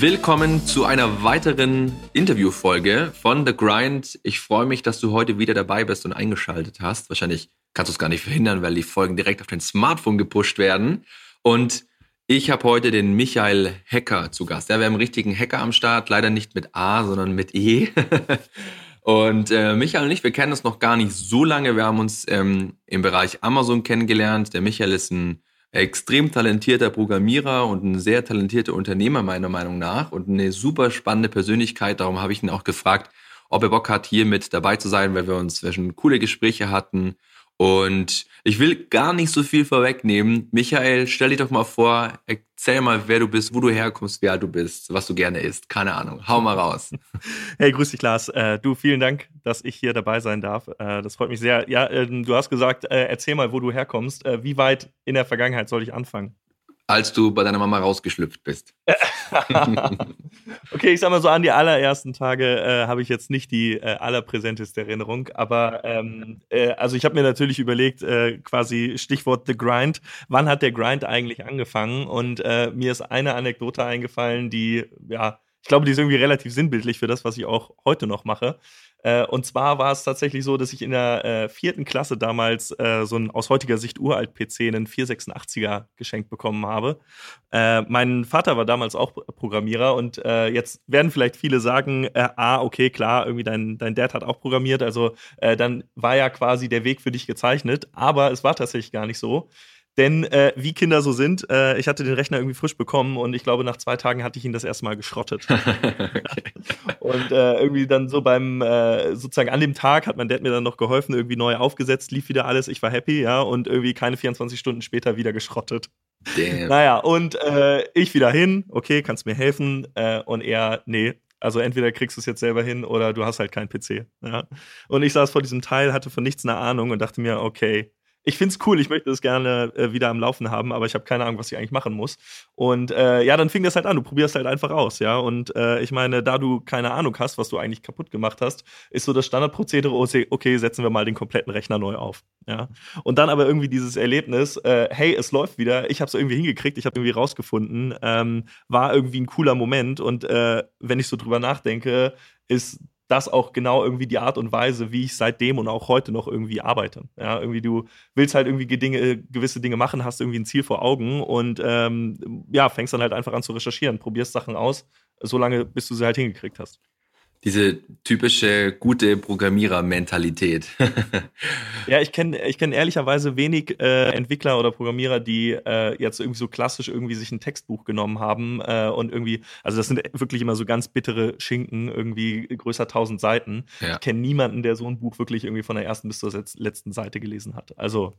Willkommen zu einer weiteren Interviewfolge von The Grind. Ich freue mich, dass du heute wieder dabei bist und eingeschaltet hast. Wahrscheinlich kannst du es gar nicht verhindern, weil die Folgen direkt auf dein Smartphone gepusht werden. Und ich habe heute den Michael Hacker zu Gast. Ja, wir haben einen richtigen Hacker am Start, leider nicht mit A, sondern mit E. und äh, Michael und ich, wir kennen uns noch gar nicht so lange. Wir haben uns ähm, im Bereich Amazon kennengelernt. Der Michael ist ein extrem talentierter Programmierer und ein sehr talentierter Unternehmer meiner Meinung nach und eine super spannende Persönlichkeit. Darum habe ich ihn auch gefragt, ob er Bock hat, hier mit dabei zu sein, weil wir uns wir schon coole Gespräche hatten. Und ich will gar nicht so viel vorwegnehmen. Michael, stell dich doch mal vor, erzähl mal, wer du bist, wo du herkommst, wer du bist, was du gerne isst. Keine Ahnung. Hau mal raus. Hey, grüß dich, Lars. Äh, du, vielen Dank, dass ich hier dabei sein darf. Äh, das freut mich sehr. Ja, äh, du hast gesagt, äh, erzähl mal, wo du herkommst. Wie weit in der Vergangenheit soll ich anfangen? Als du bei deiner Mama rausgeschlüpft bist? okay, ich sag mal so, an die allerersten Tage äh, habe ich jetzt nicht die äh, allerpräsenteste Erinnerung, aber ähm, äh, also ich habe mir natürlich überlegt, äh, quasi Stichwort The Grind, wann hat der Grind eigentlich angefangen? Und äh, mir ist eine Anekdote eingefallen, die, ja, ich glaube, die ist irgendwie relativ sinnbildlich für das, was ich auch heute noch mache. Äh, und zwar war es tatsächlich so, dass ich in der äh, vierten Klasse damals äh, so ein aus heutiger Sicht uralt PC, einen 486er geschenkt bekommen habe. Äh, mein Vater war damals auch Programmierer und äh, jetzt werden vielleicht viele sagen, ah, okay, klar, irgendwie dein, dein Dad hat auch programmiert, also dann war ja quasi der Weg für dich gezeichnet, aber es war tatsächlich gar nicht so. Denn äh, wie Kinder so sind, äh, ich hatte den Rechner irgendwie frisch bekommen und ich glaube, nach zwei Tagen hatte ich ihn das erste Mal geschrottet. und äh, irgendwie dann so beim, äh, sozusagen an dem Tag hat mein Dad mir dann noch geholfen, irgendwie neu aufgesetzt, lief wieder alles, ich war happy, ja, und irgendwie keine 24 Stunden später wieder geschrottet. Damn. Naja, und äh, ich wieder hin, okay, kannst mir helfen? Äh, und er, nee, also entweder kriegst du es jetzt selber hin oder du hast halt keinen PC. Ja? Und ich saß vor diesem Teil, hatte von nichts eine Ahnung und dachte mir, okay, ich finde es cool, ich möchte es gerne äh, wieder am Laufen haben, aber ich habe keine Ahnung, was ich eigentlich machen muss. Und äh, ja, dann fing das halt an, du probierst halt einfach aus, ja. Und äh, ich meine, da du keine Ahnung hast, was du eigentlich kaputt gemacht hast, ist so das Standardprozedere, okay, setzen wir mal den kompletten Rechner neu auf. Ja. Und dann aber irgendwie dieses Erlebnis, äh, hey, es läuft wieder, ich habe es irgendwie hingekriegt, ich habe irgendwie rausgefunden, ähm, war irgendwie ein cooler Moment. Und äh, wenn ich so drüber nachdenke, ist das auch genau irgendwie die Art und Weise, wie ich seitdem und auch heute noch irgendwie arbeite. Ja, irgendwie du willst halt irgendwie Dinge, gewisse Dinge machen, hast irgendwie ein Ziel vor Augen und ähm, ja, fängst dann halt einfach an zu recherchieren, probierst Sachen aus, solange bis du sie halt hingekriegt hast diese typische gute Programmierer-Mentalität. ja, ich kenne ich kenn ehrlicherweise wenig äh, Entwickler oder Programmierer, die äh, jetzt irgendwie so klassisch irgendwie sich ein Textbuch genommen haben äh, und irgendwie, also das sind wirklich immer so ganz bittere Schinken, irgendwie größer 1000 Seiten. Ja. Ich kenne niemanden, der so ein Buch wirklich irgendwie von der ersten bis zur letzten Seite gelesen hat. Also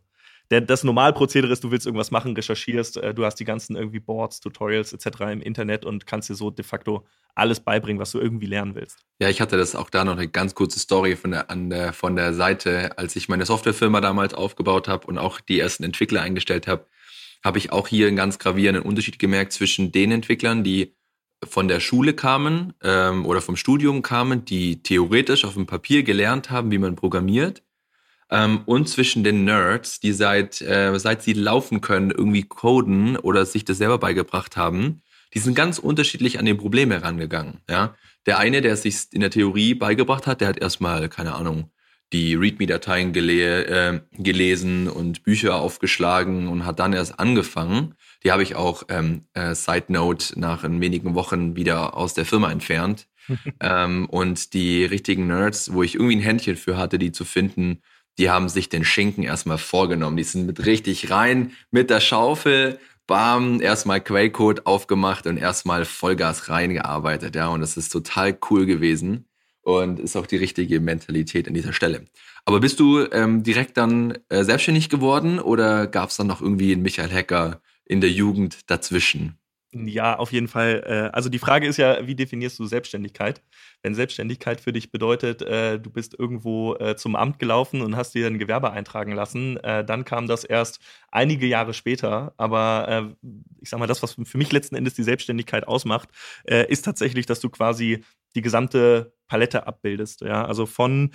der, das Normalprozedere ist, du willst irgendwas machen, recherchierst, äh, du hast die ganzen irgendwie Boards, Tutorials etc. im Internet und kannst dir so de facto alles beibringen, was du irgendwie lernen willst. Ja, ich hatte das auch da noch eine ganz kurze Story von der, an der, von der Seite, als ich meine Softwarefirma damals aufgebaut habe und auch die ersten Entwickler eingestellt habe, habe ich auch hier einen ganz gravierenden Unterschied gemerkt zwischen den Entwicklern, die von der Schule kamen ähm, oder vom Studium kamen, die theoretisch auf dem Papier gelernt haben, wie man programmiert ähm, und zwischen den Nerds, die seit, äh, seit sie laufen können, irgendwie coden oder sich das selber beigebracht haben. Die sind ganz unterschiedlich an die Probleme herangegangen. Ja? Der eine, der sich in der Theorie beigebracht hat, der hat erstmal, keine Ahnung, die README-Dateien gele äh, gelesen und Bücher aufgeschlagen und hat dann erst angefangen. Die habe ich auch, ähm, äh, Side Note, nach wenigen Wochen wieder aus der Firma entfernt. ähm, und die richtigen Nerds, wo ich irgendwie ein Händchen für hatte, die zu finden, die haben sich den Schinken erstmal vorgenommen. Die sind mit richtig rein, mit der Schaufel, bam, erstmal Quellcode aufgemacht und erstmal Vollgas reingearbeitet. Ja, und das ist total cool gewesen und ist auch die richtige Mentalität an dieser Stelle. Aber bist du ähm, direkt dann äh, selbstständig geworden oder gab es dann noch irgendwie einen Michael Hacker in der Jugend dazwischen? Ja, auf jeden Fall. Äh, also die Frage ist ja, wie definierst du Selbstständigkeit? Wenn Selbstständigkeit für dich bedeutet, äh, du bist irgendwo äh, zum Amt gelaufen und hast dir ein Gewerbe eintragen lassen, dann kam das erst einige Jahre später. Aber ich sag mal, das, was für mich letzten Endes die Selbstständigkeit ausmacht, ist tatsächlich, dass du quasi die gesamte Palette abbildest. Ja, also von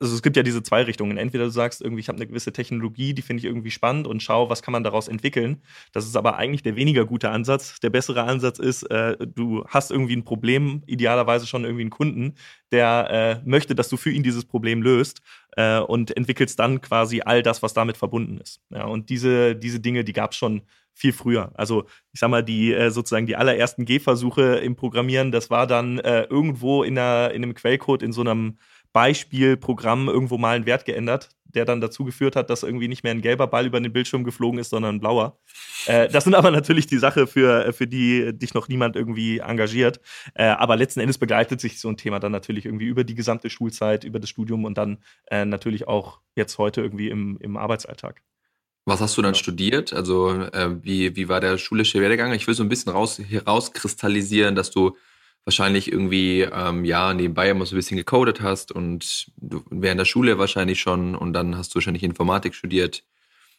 also es gibt ja diese zwei Richtungen. Entweder du sagst irgendwie, ich habe eine gewisse Technologie, die finde ich irgendwie spannend und schau, was kann man daraus entwickeln. Das ist aber eigentlich der weniger gute Ansatz. Der bessere Ansatz ist, äh, du hast irgendwie ein Problem, idealerweise schon irgendwie einen Kunden, der äh, möchte, dass du für ihn dieses Problem löst äh, und entwickelst dann quasi all das, was damit verbunden ist. Ja, und diese, diese Dinge, die gab es schon viel früher. Also ich sag mal, die äh, sozusagen die allerersten Gehversuche im Programmieren, das war dann äh, irgendwo in, einer, in einem Quellcode in so einem Beispielprogramm irgendwo mal einen Wert geändert, der dann dazu geführt hat, dass irgendwie nicht mehr ein gelber Ball über den Bildschirm geflogen ist, sondern ein blauer. Äh, das sind aber natürlich die Sache, für, für die dich noch niemand irgendwie engagiert. Äh, aber letzten Endes begleitet sich so ein Thema dann natürlich irgendwie über die gesamte Schulzeit, über das Studium und dann äh, natürlich auch jetzt heute irgendwie im, im Arbeitsalltag. Was hast du dann ja. studiert? Also äh, wie, wie war der schulische Werdegang? Ich will so ein bisschen raus, herauskristallisieren, dass du wahrscheinlich irgendwie, ähm, ja, nebenbei immer so ein bisschen gecodet hast und du während der Schule wahrscheinlich schon und dann hast du wahrscheinlich Informatik studiert.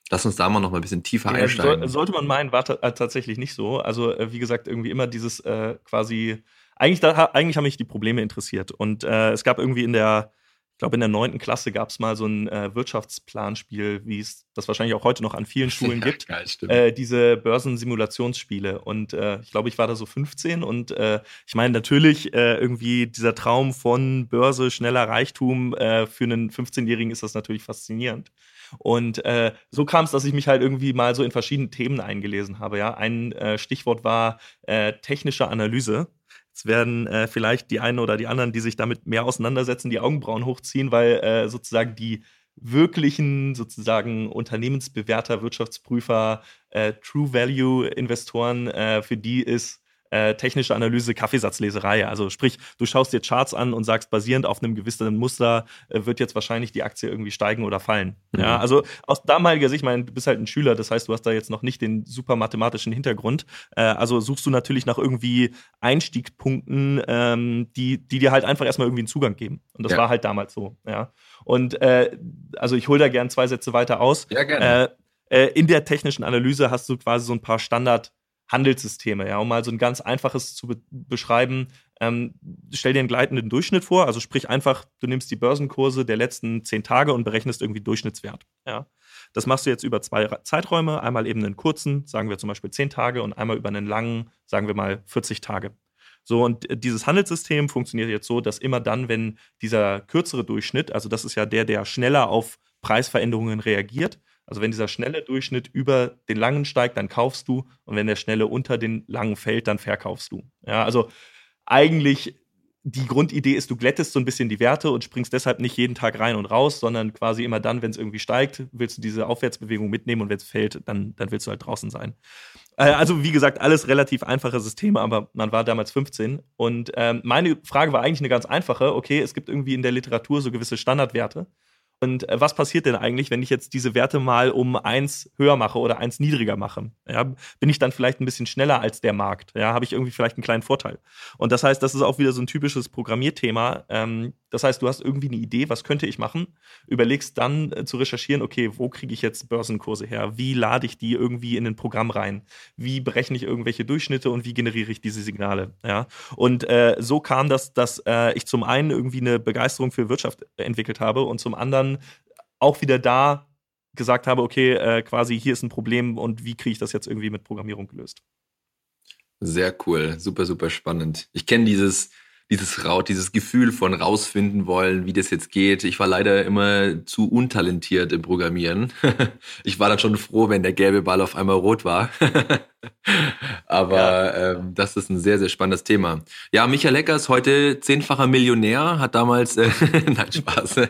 Lass uns da mal noch mal ein bisschen tiefer ja, einsteigen. Soll, sollte man meinen, war tatsächlich nicht so. Also, äh, wie gesagt, irgendwie immer dieses äh, quasi, eigentlich, da, eigentlich haben mich die Probleme interessiert. Und äh, es gab irgendwie in der, ich glaube, in der neunten Klasse gab es mal so ein äh, Wirtschaftsplanspiel, wie es das wahrscheinlich auch heute noch an vielen Schulen ja, gibt. Geil, äh, diese Börsensimulationsspiele. Und äh, ich glaube, ich war da so 15 und äh, ich meine, natürlich äh, irgendwie dieser Traum von Börse, schneller Reichtum, äh, für einen 15-Jährigen ist das natürlich faszinierend. Und äh, so kam es, dass ich mich halt irgendwie mal so in verschiedene Themen eingelesen habe. Ja, ein äh, Stichwort war äh, technische Analyse. Jetzt werden äh, vielleicht die einen oder die anderen, die sich damit mehr auseinandersetzen, die Augenbrauen hochziehen, weil äh, sozusagen die wirklichen sozusagen Unternehmensbewerter, Wirtschaftsprüfer, äh, True Value Investoren, äh, für die ist äh, technische Analyse, Kaffeesatzleserei. Also sprich, du schaust dir Charts an und sagst, basierend auf einem gewissen Muster äh, wird jetzt wahrscheinlich die Aktie irgendwie steigen oder fallen. Mhm. Ja, also aus damaliger Sicht, ich meine, du bist halt ein Schüler, das heißt, du hast da jetzt noch nicht den super mathematischen Hintergrund. Äh, also suchst du natürlich nach irgendwie Einstiegspunkten, ähm, die, die dir halt einfach erstmal irgendwie einen Zugang geben. Und das ja. war halt damals so. Ja. Und äh, also ich hole da gern zwei Sätze weiter aus. Ja, gerne. Äh, in der technischen Analyse hast du quasi so ein paar Standard- Handelssysteme. Ja, um mal so ein ganz einfaches zu be beschreiben, ähm, stell dir einen gleitenden Durchschnitt vor, also sprich einfach, du nimmst die Börsenkurse der letzten zehn Tage und berechnest irgendwie Durchschnittswert. Ja. Das machst du jetzt über zwei Zeiträume, einmal eben einen kurzen, sagen wir zum Beispiel zehn Tage, und einmal über einen langen, sagen wir mal 40 Tage. So, und dieses Handelssystem funktioniert jetzt so, dass immer dann, wenn dieser kürzere Durchschnitt, also das ist ja der, der schneller auf Preisveränderungen reagiert, also wenn dieser schnelle Durchschnitt über den langen steigt, dann kaufst du und wenn der schnelle unter den langen fällt, dann verkaufst du. Ja, also eigentlich die Grundidee ist, du glättest so ein bisschen die Werte und springst deshalb nicht jeden Tag rein und raus, sondern quasi immer dann, wenn es irgendwie steigt, willst du diese Aufwärtsbewegung mitnehmen und wenn es fällt, dann, dann willst du halt draußen sein. Äh, also wie gesagt, alles relativ einfache Systeme, aber man war damals 15 und ähm, meine Frage war eigentlich eine ganz einfache. Okay, es gibt irgendwie in der Literatur so gewisse Standardwerte und äh, was passiert denn eigentlich, wenn ich jetzt diese Werte mal um eins höher mache oder eins niedriger mache? Ja, bin ich dann vielleicht ein bisschen schneller als der Markt? Ja, habe ich irgendwie vielleicht einen kleinen Vorteil? Und das heißt, das ist auch wieder so ein typisches Programmierthema. Ähm, das heißt, du hast irgendwie eine Idee, was könnte ich machen? Überlegst dann äh, zu recherchieren, okay, wo kriege ich jetzt Börsenkurse her? Wie lade ich die irgendwie in ein Programm rein? Wie berechne ich irgendwelche Durchschnitte und wie generiere ich diese Signale? Ja, und äh, so kam das, dass ich zum einen irgendwie eine Begeisterung für Wirtschaft entwickelt habe und zum anderen dann auch wieder da gesagt habe, okay, äh, quasi hier ist ein Problem und wie kriege ich das jetzt irgendwie mit Programmierung gelöst? Sehr cool, super, super spannend. Ich kenne dieses, dieses Raut, dieses Gefühl von rausfinden wollen, wie das jetzt geht. Ich war leider immer zu untalentiert im Programmieren. ich war dann schon froh, wenn der gelbe Ball auf einmal rot war. Aber ja. ähm, das ist ein sehr, sehr spannendes Thema. Ja, Michael Lecker ist heute zehnfacher Millionär, hat damals, äh, nein, Spaß.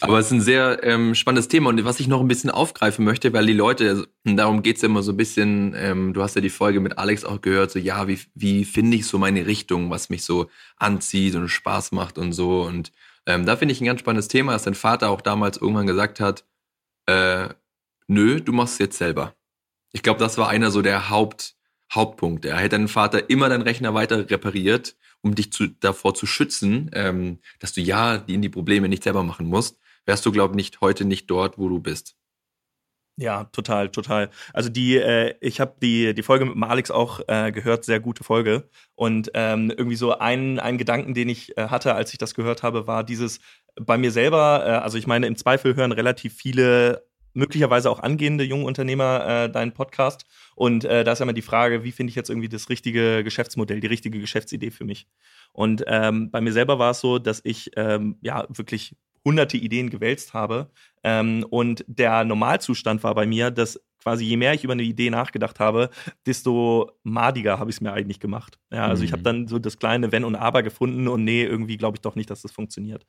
Aber es ist ein sehr ähm, spannendes Thema und was ich noch ein bisschen aufgreifen möchte, weil die Leute, also, darum geht's ja immer so ein bisschen, ähm, du hast ja die Folge mit Alex auch gehört, so ja, wie, wie finde ich so meine Richtung, was mich so anzieht und Spaß macht und so. Und ähm, da finde ich ein ganz spannendes Thema, dass dein Vater auch damals irgendwann gesagt hat, äh, nö, du machst es jetzt selber. Ich glaube, das war einer so der Haupt, Hauptpunkte. Er hätte deinen Vater immer deinen Rechner weiter repariert, um dich zu, davor zu schützen, ähm, dass du ja die in die Probleme nicht selber machen musst, wärst du, glaube ich, heute nicht dort, wo du bist. Ja, total, total. Also die, äh, ich habe die, die Folge mit Alex auch äh, gehört, sehr gute Folge. Und ähm, irgendwie so ein, ein Gedanken, den ich äh, hatte, als ich das gehört habe, war dieses bei mir selber, äh, also ich meine, im Zweifel hören relativ viele möglicherweise auch angehende junge Unternehmer äh, deinen Podcast. Und äh, da ist immer die Frage, wie finde ich jetzt irgendwie das richtige Geschäftsmodell, die richtige Geschäftsidee für mich. Und ähm, bei mir selber war es so, dass ich ähm, ja wirklich hunderte Ideen gewälzt habe. Ähm, und der Normalzustand war bei mir, dass quasi je mehr ich über eine Idee nachgedacht habe, desto madiger habe ich es mir eigentlich gemacht. Ja, also mhm. ich habe dann so das kleine Wenn und Aber gefunden und nee, irgendwie glaube ich doch nicht, dass das funktioniert.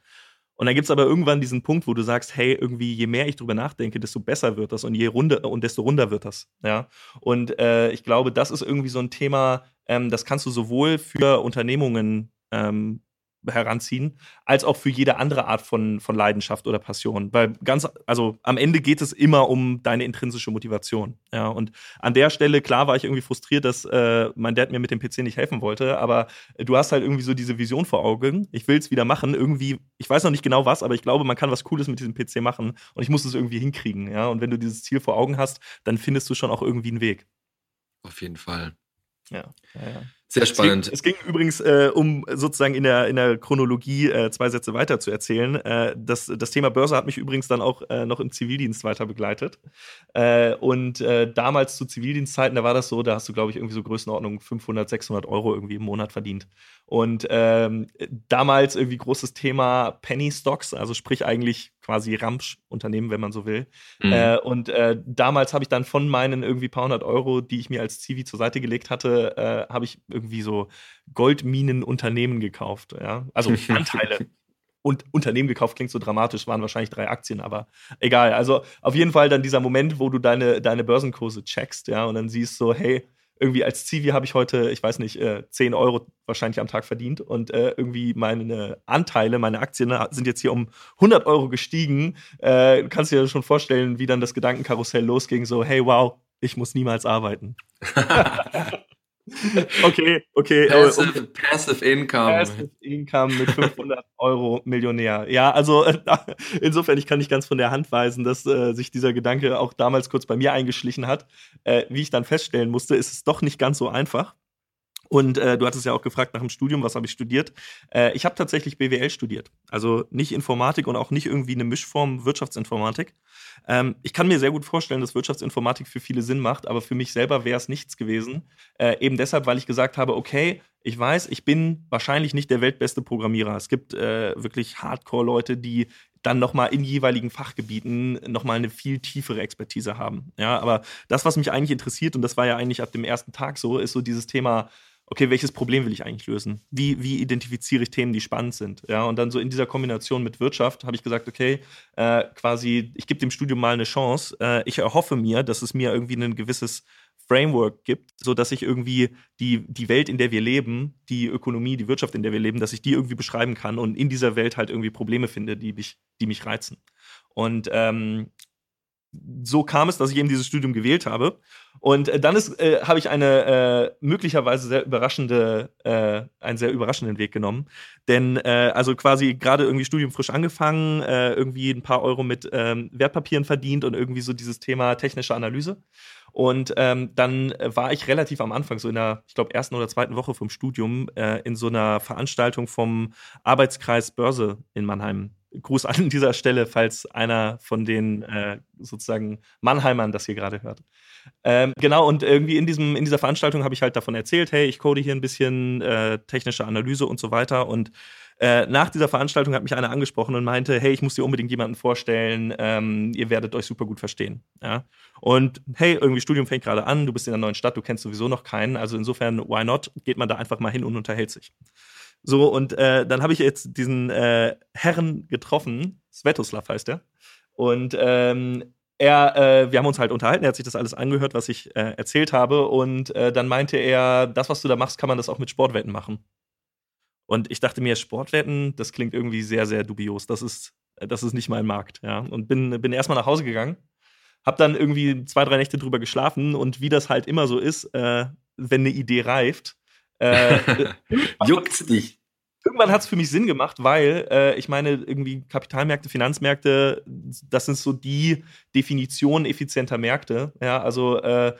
Und dann gibt es aber irgendwann diesen Punkt, wo du sagst, hey, irgendwie, je mehr ich drüber nachdenke, desto besser wird das und je runder und desto runder wird das. Ja. Und äh, ich glaube, das ist irgendwie so ein Thema, ähm, das kannst du sowohl für Unternehmungen ähm, heranziehen, als auch für jede andere Art von, von Leidenschaft oder Passion. Weil ganz, also am Ende geht es immer um deine intrinsische Motivation. Ja, und an der Stelle, klar, war ich irgendwie frustriert, dass äh, mein Dad mir mit dem PC nicht helfen wollte, aber du hast halt irgendwie so diese Vision vor Augen. Ich will es wieder machen. Irgendwie, ich weiß noch nicht genau was, aber ich glaube, man kann was Cooles mit diesem PC machen und ich muss es irgendwie hinkriegen. Ja, und wenn du dieses Ziel vor Augen hast, dann findest du schon auch irgendwie einen Weg. Auf jeden Fall. Ja, ja, ja. Sehr spannend. Es ging, es ging übrigens, äh, um sozusagen in der, in der Chronologie äh, zwei Sätze weiter zu erzählen. Äh, das, das Thema Börse hat mich übrigens dann auch äh, noch im Zivildienst weiter begleitet. Äh, und äh, damals zu Zivildienstzeiten, da war das so, da hast du, glaube ich, irgendwie so Größenordnung 500, 600 Euro irgendwie im Monat verdient. Und ähm, damals irgendwie großes Thema Penny Stocks, also sprich eigentlich quasi Ramsch-Unternehmen, wenn man so will. Mhm. Äh, und äh, damals habe ich dann von meinen irgendwie paar hundert Euro, die ich mir als Zivi zur Seite gelegt hatte, äh, habe ich irgendwie so Goldminenunternehmen gekauft. Ja? Also Anteile. und Unternehmen gekauft klingt so dramatisch, waren wahrscheinlich drei Aktien, aber egal. Also auf jeden Fall dann dieser Moment, wo du deine, deine Börsenkurse checkst, ja, und dann siehst so, hey, irgendwie als Zivi habe ich heute, ich weiß nicht, äh, 10 Euro wahrscheinlich am Tag verdient und äh, irgendwie meine Anteile, meine Aktien sind jetzt hier um 100 Euro gestiegen. Äh, du kannst dir schon vorstellen, wie dann das Gedankenkarussell losging, so, hey, wow, ich muss niemals arbeiten. okay, okay. Passive, um, passive, Income. Passive Income mit 500 Euro Millionär. Ja, also insofern, ich kann nicht ganz von der Hand weisen, dass äh, sich dieser Gedanke auch damals kurz bei mir eingeschlichen hat. Äh, wie ich dann feststellen musste, ist es doch nicht ganz so einfach. Und äh, du hattest ja auch gefragt nach dem Studium, was habe ich studiert? Äh, ich habe tatsächlich BWL studiert. Also nicht Informatik und auch nicht irgendwie eine Mischform Wirtschaftsinformatik. Ähm, ich kann mir sehr gut vorstellen, dass Wirtschaftsinformatik für viele Sinn macht, aber für mich selber wäre es nichts gewesen. Äh, eben deshalb, weil ich gesagt habe, okay, ich weiß, ich bin wahrscheinlich nicht der weltbeste Programmierer. Es gibt äh, wirklich Hardcore-Leute, die dann nochmal in jeweiligen Fachgebieten nochmal eine viel tiefere Expertise haben. Ja, aber das, was mich eigentlich interessiert, und das war ja eigentlich ab dem ersten Tag so, ist so dieses Thema okay, welches Problem will ich eigentlich lösen? Wie, wie identifiziere ich Themen, die spannend sind? Ja, und dann so in dieser Kombination mit Wirtschaft habe ich gesagt, okay, äh, quasi, ich gebe dem Studium mal eine Chance. Äh, ich erhoffe mir, dass es mir irgendwie ein gewisses Framework gibt, sodass ich irgendwie die, die Welt, in der wir leben, die Ökonomie, die Wirtschaft, in der wir leben, dass ich die irgendwie beschreiben kann und in dieser Welt halt irgendwie Probleme finde, die mich, die mich reizen. Und ähm, so kam es, dass ich eben dieses Studium gewählt habe. Und äh, dann äh, habe ich eine äh, möglicherweise sehr überraschende, äh, einen sehr überraschenden Weg genommen. Denn äh, also quasi gerade irgendwie Studium frisch angefangen, äh, irgendwie ein paar Euro mit ähm, Wertpapieren verdient und irgendwie so dieses Thema technische Analyse. Und ähm, dann war ich relativ am Anfang, so in der, ich glaube, ersten oder zweiten Woche vom Studium, in so einer Veranstaltung vom Arbeitskreis Börse in Mannheim Gruß an dieser Stelle, falls einer von den äh, sozusagen Mannheimern das hier gerade hört. Ähm, genau, und irgendwie in, diesem, in dieser Veranstaltung habe ich halt davon erzählt, hey, ich code hier ein bisschen äh, technische Analyse und so weiter. Und äh, nach dieser Veranstaltung hat mich einer angesprochen und meinte, hey, ich muss dir unbedingt jemanden vorstellen, ähm, ihr werdet euch super gut verstehen. Ja? Und hey, irgendwie Studium fängt gerade an, du bist in einer neuen Stadt, du kennst sowieso noch keinen, also insofern, why not, geht man da einfach mal hin und unterhält sich. So, und äh, dann habe ich jetzt diesen äh, Herren getroffen, Svetoslav heißt er. Und ähm, er, äh, wir haben uns halt unterhalten, er hat sich das alles angehört, was ich äh, erzählt habe. Und äh, dann meinte er, das, was du da machst, kann man das auch mit Sportwetten machen. Und ich dachte mir, Sportwetten, das klingt irgendwie sehr, sehr dubios. Das ist, das ist nicht mein Markt, ja. Und bin, bin erstmal nach Hause gegangen Hab dann irgendwie zwei, drei Nächte drüber geschlafen und wie das halt immer so ist, äh, wenn eine Idee reift. Äh, Juckt's dich? Irgendwann hat es für mich Sinn gemacht, weil äh, ich meine, irgendwie Kapitalmärkte, Finanzmärkte, das sind so die Definitionen effizienter Märkte. Ja, also äh,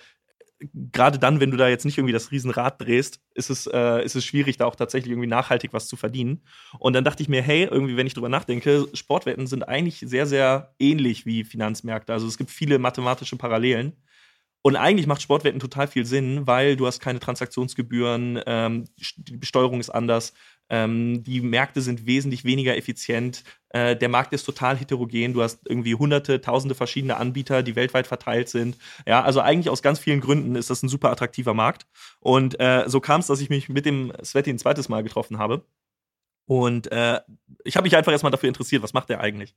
gerade dann, wenn du da jetzt nicht irgendwie das Riesenrad drehst, ist es, äh, ist es schwierig, da auch tatsächlich irgendwie nachhaltig was zu verdienen. Und dann dachte ich mir, hey, irgendwie, wenn ich drüber nachdenke, Sportwetten sind eigentlich sehr, sehr ähnlich wie Finanzmärkte. Also es gibt viele mathematische Parallelen. Und eigentlich macht Sportwetten total viel Sinn, weil du hast keine Transaktionsgebühren, ähm, die Besteuerung ist anders, ähm, die Märkte sind wesentlich weniger effizient. Äh, der Markt ist total heterogen. Du hast irgendwie hunderte, tausende verschiedene Anbieter, die weltweit verteilt sind. Ja, also eigentlich aus ganz vielen Gründen ist das ein super attraktiver Markt. Und äh, so kam es, dass ich mich mit dem Sveti ein zweites Mal getroffen habe. Und äh, ich habe mich einfach erstmal dafür interessiert, was macht er eigentlich?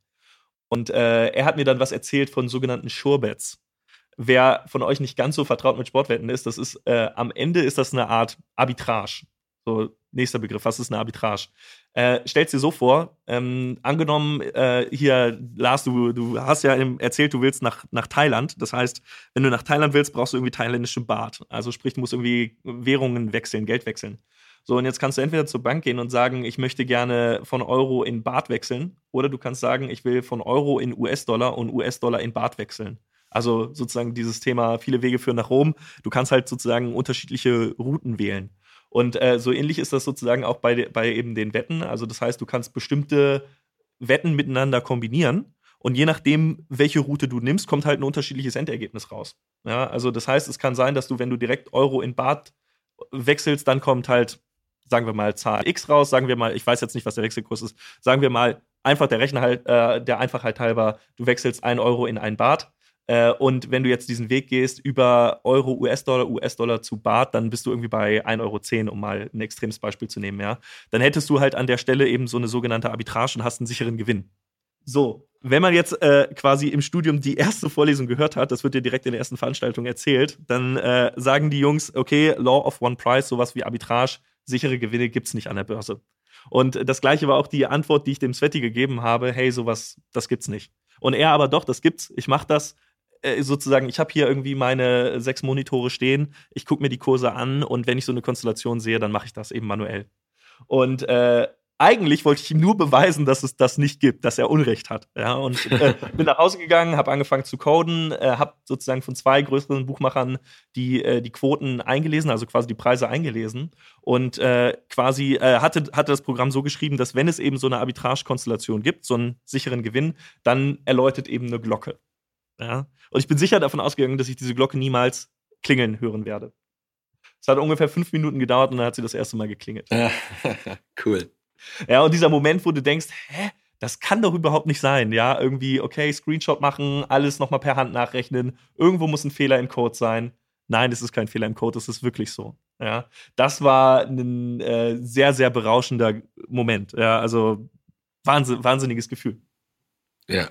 Und äh, er hat mir dann was erzählt von sogenannten Sure-Bets. Wer von euch nicht ganz so vertraut mit Sportwetten ist, das ist äh, am Ende ist das eine Art Arbitrage. So, nächster Begriff, was ist eine Arbitrage? Äh, stellst dir so vor, ähm, angenommen, äh, hier, Lars, du, du hast ja erzählt, du willst nach, nach Thailand. Das heißt, wenn du nach Thailand willst, brauchst du irgendwie thailändischen Bart. Also sprich, du musst irgendwie Währungen wechseln, Geld wechseln. So, und jetzt kannst du entweder zur Bank gehen und sagen, ich möchte gerne von Euro in Bart wechseln, oder du kannst sagen, ich will von Euro in US-Dollar und US-Dollar in Bart wechseln. Also sozusagen dieses Thema, viele Wege führen nach Rom. Du kannst halt sozusagen unterschiedliche Routen wählen. Und äh, so ähnlich ist das sozusagen auch bei, bei eben den Wetten. Also das heißt, du kannst bestimmte Wetten miteinander kombinieren. Und je nachdem, welche Route du nimmst, kommt halt ein unterschiedliches Endergebnis raus. Ja, also das heißt, es kann sein, dass du, wenn du direkt Euro in Bart wechselst, dann kommt halt, sagen wir mal, Zahl X raus. Sagen wir mal, ich weiß jetzt nicht, was der Wechselkurs ist. Sagen wir mal, einfach der Rechner halt, äh, der Einfachheit halber, du wechselst ein Euro in ein Bart. Äh, und wenn du jetzt diesen Weg gehst über Euro, US-Dollar, US-Dollar zu Bart, dann bist du irgendwie bei 1,10 Euro, um mal ein extremes Beispiel zu nehmen, ja. Dann hättest du halt an der Stelle eben so eine sogenannte Arbitrage und hast einen sicheren Gewinn. So, wenn man jetzt äh, quasi im Studium die erste Vorlesung gehört hat, das wird dir direkt in der ersten Veranstaltung erzählt, dann äh, sagen die Jungs, okay, Law of One Price, sowas wie Arbitrage, sichere Gewinne gibt es nicht an der Börse. Und das gleiche war auch die Antwort, die ich dem Sveti gegeben habe, hey, sowas, das gibt's nicht. Und er aber doch, das gibt's, ich mach das, äh, sozusagen, ich habe hier irgendwie meine sechs Monitore stehen, ich gucke mir die Kurse an und wenn ich so eine Konstellation sehe, dann mache ich das eben manuell. Und äh, eigentlich wollte ich ihm nur beweisen, dass es das nicht gibt, dass er Unrecht hat. Ja, und äh, bin nach Hause gegangen, habe angefangen zu coden, äh, habe sozusagen von zwei größeren Buchmachern die, äh, die Quoten eingelesen, also quasi die Preise eingelesen und äh, quasi äh, hatte, hatte das Programm so geschrieben, dass wenn es eben so eine Arbitrage-Konstellation gibt, so einen sicheren Gewinn, dann erläutert eben eine Glocke. Ja? Und ich bin sicher davon ausgegangen, dass ich diese Glocke niemals klingeln hören werde. Es hat ungefähr fünf Minuten gedauert und dann hat sie das erste Mal geklingelt. cool. Ja, und dieser Moment, wo du denkst, hä, das kann doch überhaupt nicht sein. Ja, irgendwie, okay, Screenshot machen, alles nochmal per Hand nachrechnen. Irgendwo muss ein Fehler im Code sein. Nein, es ist kein Fehler im Code, es ist wirklich so. Ja, das war ein äh, sehr, sehr berauschender Moment. Ja, also wahnsinn, wahnsinniges Gefühl. Ja.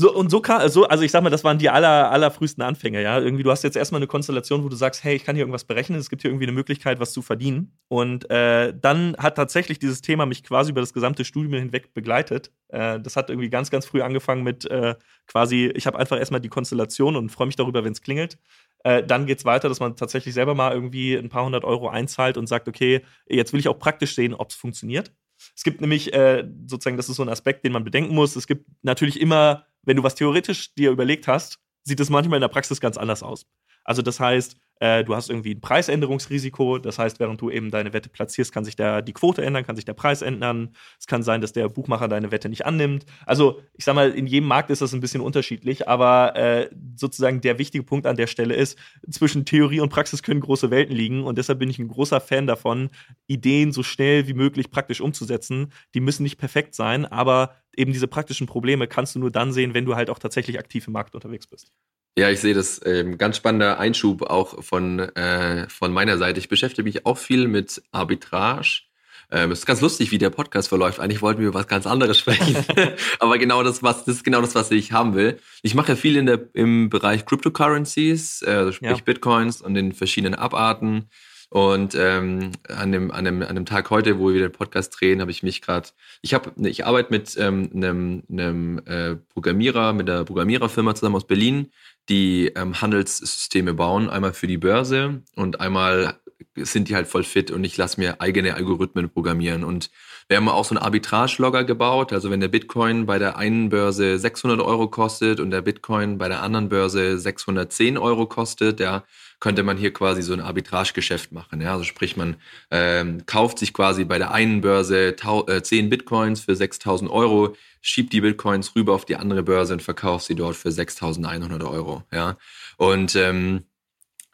So, und so kann, so, also ich sag mal, das waren die aller, allerfrühesten Anfänge, ja. Irgendwie, du hast jetzt erstmal eine Konstellation, wo du sagst, hey, ich kann hier irgendwas berechnen, es gibt hier irgendwie eine Möglichkeit, was zu verdienen. Und äh, dann hat tatsächlich dieses Thema mich quasi über das gesamte Studium hinweg begleitet. Äh, das hat irgendwie ganz, ganz früh angefangen mit äh, quasi, ich habe einfach erstmal die Konstellation und freue mich darüber, wenn es klingelt. Äh, dann geht es weiter, dass man tatsächlich selber mal irgendwie ein paar hundert Euro einzahlt und sagt, okay, jetzt will ich auch praktisch sehen, ob es funktioniert. Es gibt nämlich äh, sozusagen, das ist so ein Aspekt, den man bedenken muss. Es gibt natürlich immer wenn du was theoretisch dir überlegt hast, sieht es manchmal in der Praxis ganz anders aus. Also das heißt, äh, du hast irgendwie ein Preisänderungsrisiko. Das heißt, während du eben deine Wette platzierst, kann sich der, die Quote ändern, kann sich der Preis ändern. Es kann sein, dass der Buchmacher deine Wette nicht annimmt. Also, ich sag mal, in jedem Markt ist das ein bisschen unterschiedlich, aber äh, sozusagen der wichtige Punkt an der Stelle ist, zwischen Theorie und Praxis können große Welten liegen und deshalb bin ich ein großer Fan davon, Ideen so schnell wie möglich praktisch umzusetzen. Die müssen nicht perfekt sein, aber eben diese praktischen Probleme kannst du nur dann sehen, wenn du halt auch tatsächlich aktiv im Markt unterwegs bist. Ja, ich sehe das ähm, ganz spannender Einschub auch von, äh, von meiner Seite. Ich beschäftige mich auch viel mit Arbitrage. Ähm, es ist ganz lustig, wie der Podcast verläuft. Eigentlich wollten wir über was ganz anderes sprechen. Aber genau das, was, das ist genau das, was ich haben will. Ich mache ja viel in der, im Bereich Cryptocurrencies, äh, also sprich ja. Bitcoins und den verschiedenen Abarten. Und ähm, an, dem, an, dem, an dem Tag heute, wo wir den Podcast drehen, habe ich mich gerade, ich habe, ich arbeite mit ähm, einem, einem äh, Programmierer, mit der Programmiererfirma zusammen aus Berlin, die ähm, Handelssysteme bauen, einmal für die Börse und einmal sind die halt voll fit und ich lasse mir eigene Algorithmen programmieren. Und wir haben auch so einen Arbitrage-Logger gebaut. Also wenn der Bitcoin bei der einen Börse 600 Euro kostet und der Bitcoin bei der anderen Börse 610 Euro kostet, ja, könnte man hier quasi so ein Arbitragegeschäft machen. Ja? Also sprich, man ähm, kauft sich quasi bei der einen Börse äh, 10 Bitcoins für 6000 Euro, schiebt die Bitcoins rüber auf die andere Börse und verkauft sie dort für 6100 Euro. Ja? Und ähm,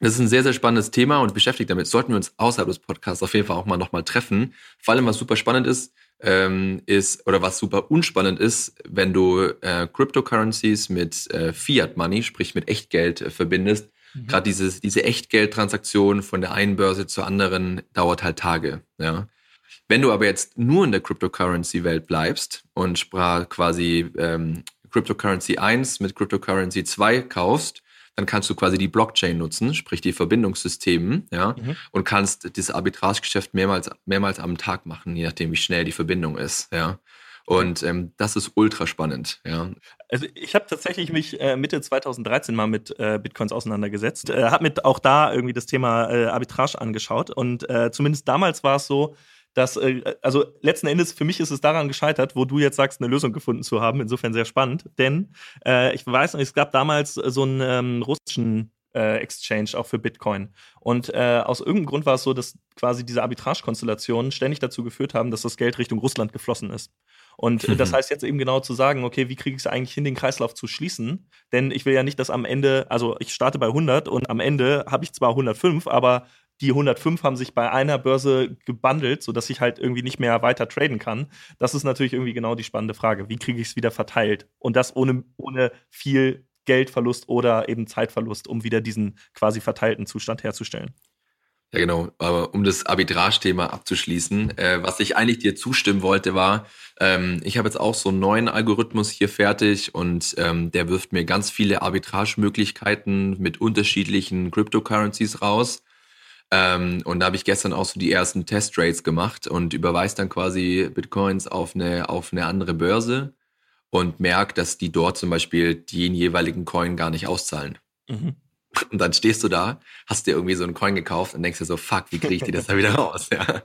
das ist ein sehr, sehr spannendes Thema und beschäftigt damit. Sollten wir uns außerhalb des Podcasts auf jeden Fall auch mal nochmal treffen. Vor allem, was super spannend ist, ähm, ist, oder was super unspannend ist, wenn du äh, Cryptocurrencies mit äh, Fiat Money, sprich mit Echtgeld, äh, verbindest, Mhm. Gerade dieses, diese Echtgeldtransaktion von der einen Börse zur anderen dauert halt Tage. Ja. Wenn du aber jetzt nur in der Cryptocurrency-Welt bleibst und sprach quasi ähm, Cryptocurrency 1 mit Cryptocurrency 2 kaufst, dann kannst du quasi die Blockchain nutzen, sprich die Verbindungssysteme, ja, mhm. und kannst dieses Arbitragegeschäft mehrmals, mehrmals am Tag machen, je nachdem, wie schnell die Verbindung ist, ja. Und ähm, das ist ultra spannend, ja. Also ich habe tatsächlich mich äh, Mitte 2013 mal mit äh, Bitcoins auseinandergesetzt, äh, habe mir auch da irgendwie das Thema äh, Arbitrage angeschaut und äh, zumindest damals war es so, dass, äh, also letzten Endes für mich ist es daran gescheitert, wo du jetzt sagst, eine Lösung gefunden zu haben. Insofern sehr spannend, denn äh, ich weiß noch, es gab damals so einen ähm, russischen Exchange auch für Bitcoin. Und äh, aus irgendeinem Grund war es so, dass quasi diese Arbitrage-Konstellationen ständig dazu geführt haben, dass das Geld Richtung Russland geflossen ist. Und mhm. das heißt jetzt eben genau zu sagen, okay, wie kriege ich es eigentlich hin, den Kreislauf zu schließen? Denn ich will ja nicht, dass am Ende, also ich starte bei 100 und am Ende habe ich zwar 105, aber die 105 haben sich bei einer Börse gebundelt, sodass ich halt irgendwie nicht mehr weiter traden kann. Das ist natürlich irgendwie genau die spannende Frage. Wie kriege ich es wieder verteilt? Und das ohne, ohne viel Geldverlust oder eben Zeitverlust, um wieder diesen quasi verteilten Zustand herzustellen. Ja, genau. Aber um das Arbitrage-Thema abzuschließen, äh, was ich eigentlich dir zustimmen wollte, war, ähm, ich habe jetzt auch so einen neuen Algorithmus hier fertig und ähm, der wirft mir ganz viele Arbitrage-Möglichkeiten mit unterschiedlichen Cryptocurrencies raus. Ähm, und da habe ich gestern auch so die ersten Test-Trades gemacht und überweist dann quasi Bitcoins auf eine, auf eine andere Börse und merke, dass die dort zum Beispiel den jeweiligen Coin gar nicht auszahlen. Mhm. Und dann stehst du da, hast dir irgendwie so einen Coin gekauft und denkst dir so, fuck, wie kriege ich die das da wieder raus? Ja.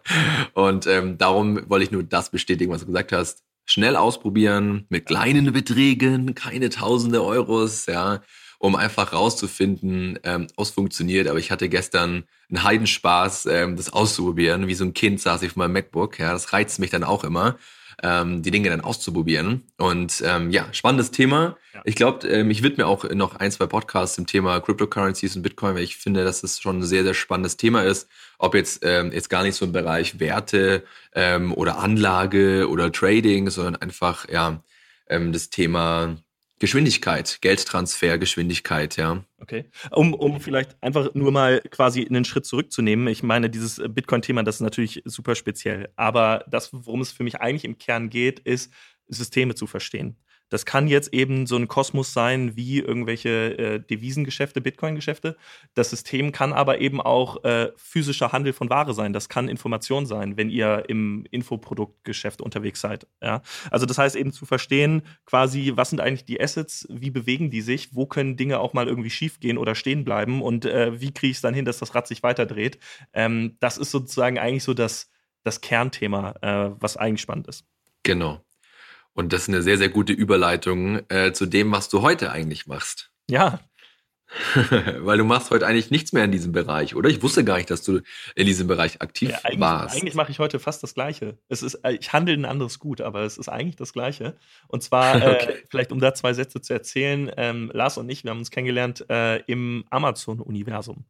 Und ähm, darum wollte ich nur das bestätigen, was du gesagt hast. Schnell ausprobieren, mit kleinen Beträgen, keine tausende Euros, ja, um einfach rauszufinden, ähm, was funktioniert. Aber ich hatte gestern einen Heidenspaß, ähm, das auszuprobieren. Wie so ein Kind saß ich auf meinem MacBook, ja, das reizt mich dann auch immer ähm, die Dinge dann auszuprobieren. Und ähm, ja, spannendes Thema. Ja. Ich glaube, ähm, ich widme auch noch ein, zwei Podcasts zum Thema Cryptocurrencies und Bitcoin, weil ich finde, dass es schon ein sehr, sehr spannendes Thema ist. Ob jetzt, ähm, jetzt gar nicht so im Bereich Werte ähm, oder Anlage oder Trading, sondern einfach ja ähm, das Thema Geschwindigkeit, Geldtransfer, Geschwindigkeit, ja. Okay. Um, um vielleicht einfach nur mal quasi einen Schritt zurückzunehmen. Ich meine, dieses Bitcoin-Thema, das ist natürlich super speziell. Aber das, worum es für mich eigentlich im Kern geht, ist, Systeme zu verstehen. Das kann jetzt eben so ein Kosmos sein wie irgendwelche äh, Devisengeschäfte, Bitcoin-Geschäfte. Das System kann aber eben auch äh, physischer Handel von Ware sein. Das kann Information sein, wenn ihr im Infoproduktgeschäft unterwegs seid. Ja? Also das heißt eben zu verstehen, quasi, was sind eigentlich die Assets, wie bewegen die sich, wo können Dinge auch mal irgendwie schiefgehen oder stehen bleiben und äh, wie kriege ich es dann hin, dass das Rad sich weiterdreht. Ähm, das ist sozusagen eigentlich so das, das Kernthema, äh, was eigentlich spannend ist. Genau. Und das ist eine sehr, sehr gute Überleitung äh, zu dem, was du heute eigentlich machst. Ja. Weil du machst heute eigentlich nichts mehr in diesem Bereich, oder? Ich wusste gar nicht, dass du in diesem Bereich aktiv ja, eigentlich, warst. Eigentlich mache ich heute fast das Gleiche. Es ist, äh, ich handle ein anderes Gut, aber es ist eigentlich das Gleiche. Und zwar, äh, okay. äh, vielleicht um da zwei Sätze zu erzählen, ähm, Lars und ich, wir haben uns kennengelernt äh, im Amazon-Universum.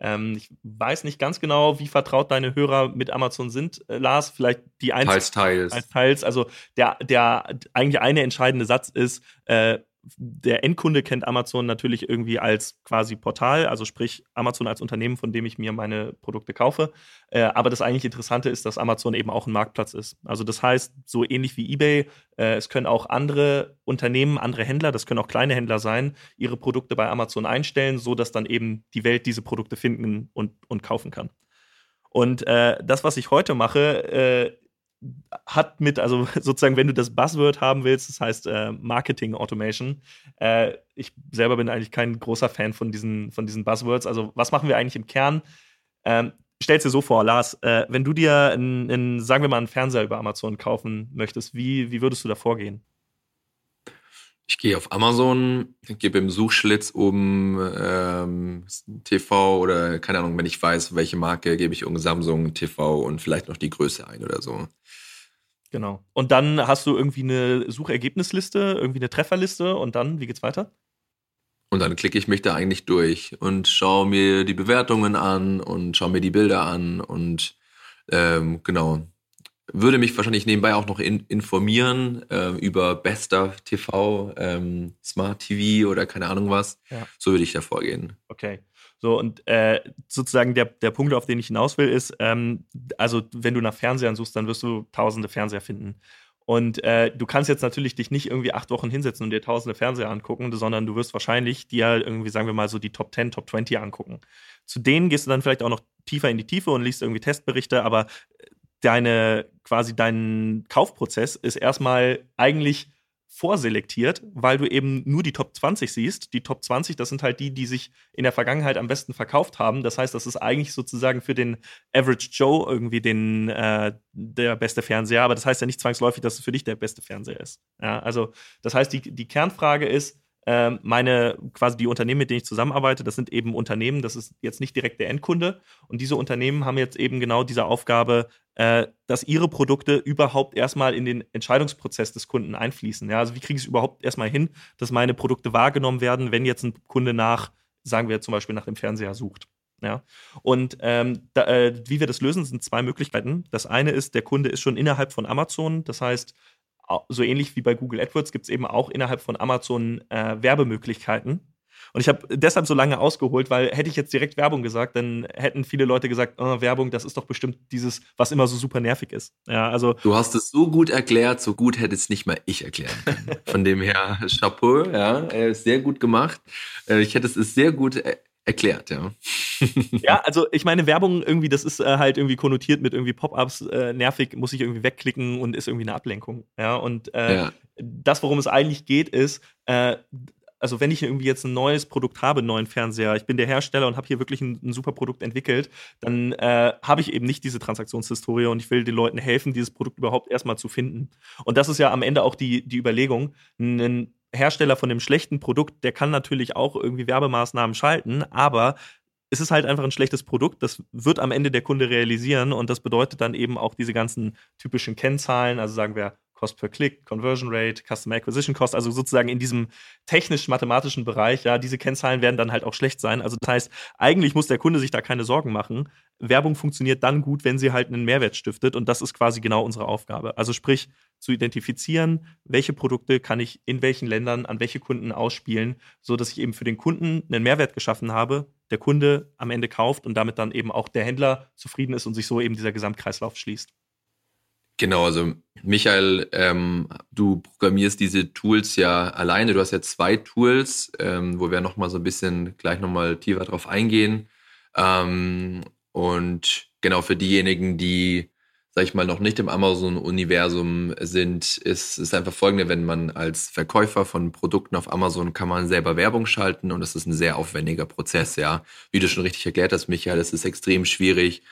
Ähm, ich weiß nicht ganz genau, wie vertraut deine Hörer mit Amazon sind, äh, Lars. Vielleicht die einzelnen. Teils, teils. Teils, teils. Also der, der eigentlich eine entscheidende Satz ist, äh, der Endkunde kennt Amazon natürlich irgendwie als quasi Portal, also sprich Amazon als Unternehmen, von dem ich mir meine Produkte kaufe. Äh, aber das eigentlich Interessante ist, dass Amazon eben auch ein Marktplatz ist. Also das heißt, so ähnlich wie eBay, äh, es können auch andere Unternehmen, andere Händler, das können auch kleine Händler sein, ihre Produkte bei Amazon einstellen, so dass dann eben die Welt diese Produkte finden und, und kaufen kann. Und äh, das, was ich heute mache, äh, hat mit, also sozusagen, wenn du das Buzzword haben willst, das heißt äh, Marketing Automation. Äh, ich selber bin eigentlich kein großer Fan von diesen, von diesen Buzzwords. Also, was machen wir eigentlich im Kern? Ähm, Stell dir so vor, Lars, äh, wenn du dir, in, in, sagen wir mal, einen Fernseher über Amazon kaufen möchtest, wie, wie würdest du da vorgehen? Ich gehe auf Amazon, gebe im Suchschlitz oben ähm, TV oder keine Ahnung, wenn ich weiß, welche Marke, gebe ich um Samsung TV und vielleicht noch die Größe ein oder so. Genau. Und dann hast du irgendwie eine Suchergebnisliste, irgendwie eine Trefferliste und dann, wie geht's weiter? Und dann klicke ich mich da eigentlich durch und schaue mir die Bewertungen an und schaue mir die Bilder an und ähm, genau. Würde mich wahrscheinlich nebenbei auch noch in, informieren äh, über bester TV, ähm, Smart TV oder keine Ahnung was. Ja. So würde ich da vorgehen. Okay. So, und äh, sozusagen der, der Punkt, auf den ich hinaus will, ist, ähm, also wenn du nach Fernsehern suchst, dann wirst du tausende Fernseher finden. Und äh, du kannst jetzt natürlich dich nicht irgendwie acht Wochen hinsetzen und dir tausende Fernseher angucken, sondern du wirst wahrscheinlich dir irgendwie, sagen wir mal, so die Top 10, Top 20 angucken. Zu denen gehst du dann vielleicht auch noch tiefer in die Tiefe und liest irgendwie Testberichte, aber deine, quasi dein Kaufprozess ist erstmal eigentlich vorselektiert, weil du eben nur die Top 20 siehst. Die Top 20, das sind halt die, die sich in der Vergangenheit am besten verkauft haben. Das heißt, das ist eigentlich sozusagen für den Average Joe irgendwie den, äh, der beste Fernseher, aber das heißt ja nicht zwangsläufig, dass es für dich der beste Fernseher ist. Ja, also das heißt, die, die Kernfrage ist, meine quasi die Unternehmen, mit denen ich zusammenarbeite, das sind eben Unternehmen, das ist jetzt nicht direkt der Endkunde. Und diese Unternehmen haben jetzt eben genau diese Aufgabe, äh, dass ihre Produkte überhaupt erstmal in den Entscheidungsprozess des Kunden einfließen. Ja, also wie kriege ich es überhaupt erstmal hin, dass meine Produkte wahrgenommen werden, wenn jetzt ein Kunde nach, sagen wir zum Beispiel nach dem Fernseher sucht. Ja, und ähm, da, äh, wie wir das lösen, sind zwei Möglichkeiten. Das eine ist, der Kunde ist schon innerhalb von Amazon. Das heißt, so ähnlich wie bei Google AdWords gibt es eben auch innerhalb von Amazon äh, Werbemöglichkeiten. Und ich habe deshalb so lange ausgeholt, weil hätte ich jetzt direkt Werbung gesagt, dann hätten viele Leute gesagt, oh, Werbung, das ist doch bestimmt dieses, was immer so super nervig ist. Ja, also du hast es so gut erklärt, so gut hätte es nicht mal ich erklären können. Von dem her Chapeau, ja, sehr gut gemacht. Äh, ich hätte es sehr gut äh, erklärt, ja. ja, also ich meine, Werbung irgendwie, das ist äh, halt irgendwie konnotiert mit irgendwie Pop-ups, äh, nervig, muss ich irgendwie wegklicken und ist irgendwie eine Ablenkung. Ja, und äh, ja. das, worum es eigentlich geht, ist, äh, also wenn ich irgendwie jetzt ein neues Produkt habe, einen neuen Fernseher, ich bin der Hersteller und habe hier wirklich ein, ein, super Produkt entwickelt, dann äh, habe ich eben nicht diese Transaktionshistorie und ich will den Leuten helfen, dieses Produkt überhaupt erstmal zu finden. Und das ist ja am Ende auch die, die Überlegung. Ein Hersteller von dem schlechten Produkt, der kann natürlich auch irgendwie Werbemaßnahmen schalten, aber es ist halt einfach ein schlechtes Produkt. Das wird am Ende der Kunde realisieren und das bedeutet dann eben auch diese ganzen typischen Kennzahlen, also sagen wir Cost per Click, Conversion Rate, Customer Acquisition Cost, also sozusagen in diesem technisch-mathematischen Bereich, ja, diese Kennzahlen werden dann halt auch schlecht sein. Also das heißt, eigentlich muss der Kunde sich da keine Sorgen machen. Werbung funktioniert dann gut, wenn sie halt einen Mehrwert stiftet und das ist quasi genau unsere Aufgabe. Also sprich, zu identifizieren, welche Produkte kann ich in welchen Ländern an welche Kunden ausspielen, so dass ich eben für den Kunden einen Mehrwert geschaffen habe, der Kunde am Ende kauft und damit dann eben auch der Händler zufrieden ist und sich so eben dieser Gesamtkreislauf schließt. Genau, also Michael, ähm, du programmierst diese Tools ja alleine. Du hast ja zwei Tools, ähm, wo wir nochmal so ein bisschen gleich nochmal tiefer drauf eingehen. Ähm, und genau für diejenigen, die, sag ich mal, noch nicht im Amazon-Universum sind, ist es einfach folgende, wenn man als Verkäufer von Produkten auf Amazon kann man selber Werbung schalten und das ist ein sehr aufwendiger Prozess, ja. Wie du schon richtig erklärt hast, Michael, es ist extrem schwierig,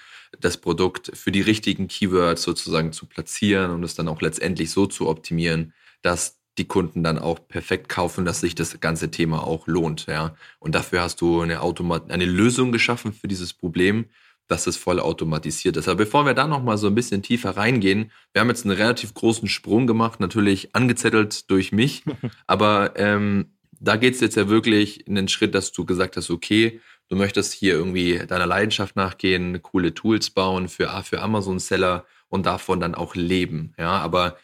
das Produkt für die richtigen Keywords sozusagen zu platzieren und es dann auch letztendlich so zu optimieren, dass die Kunden dann auch perfekt kaufen, dass sich das ganze Thema auch lohnt, ja. Und dafür hast du eine Automat eine Lösung geschaffen für dieses Problem, dass es voll automatisiert ist. Aber bevor wir da noch mal so ein bisschen tiefer reingehen, wir haben jetzt einen relativ großen Sprung gemacht, natürlich angezettelt durch mich, aber ähm, da geht es jetzt ja wirklich in den Schritt, dass du gesagt hast, okay, du möchtest hier irgendwie deiner Leidenschaft nachgehen, coole Tools bauen für, für Amazon-Seller und davon dann auch leben. Ja, aber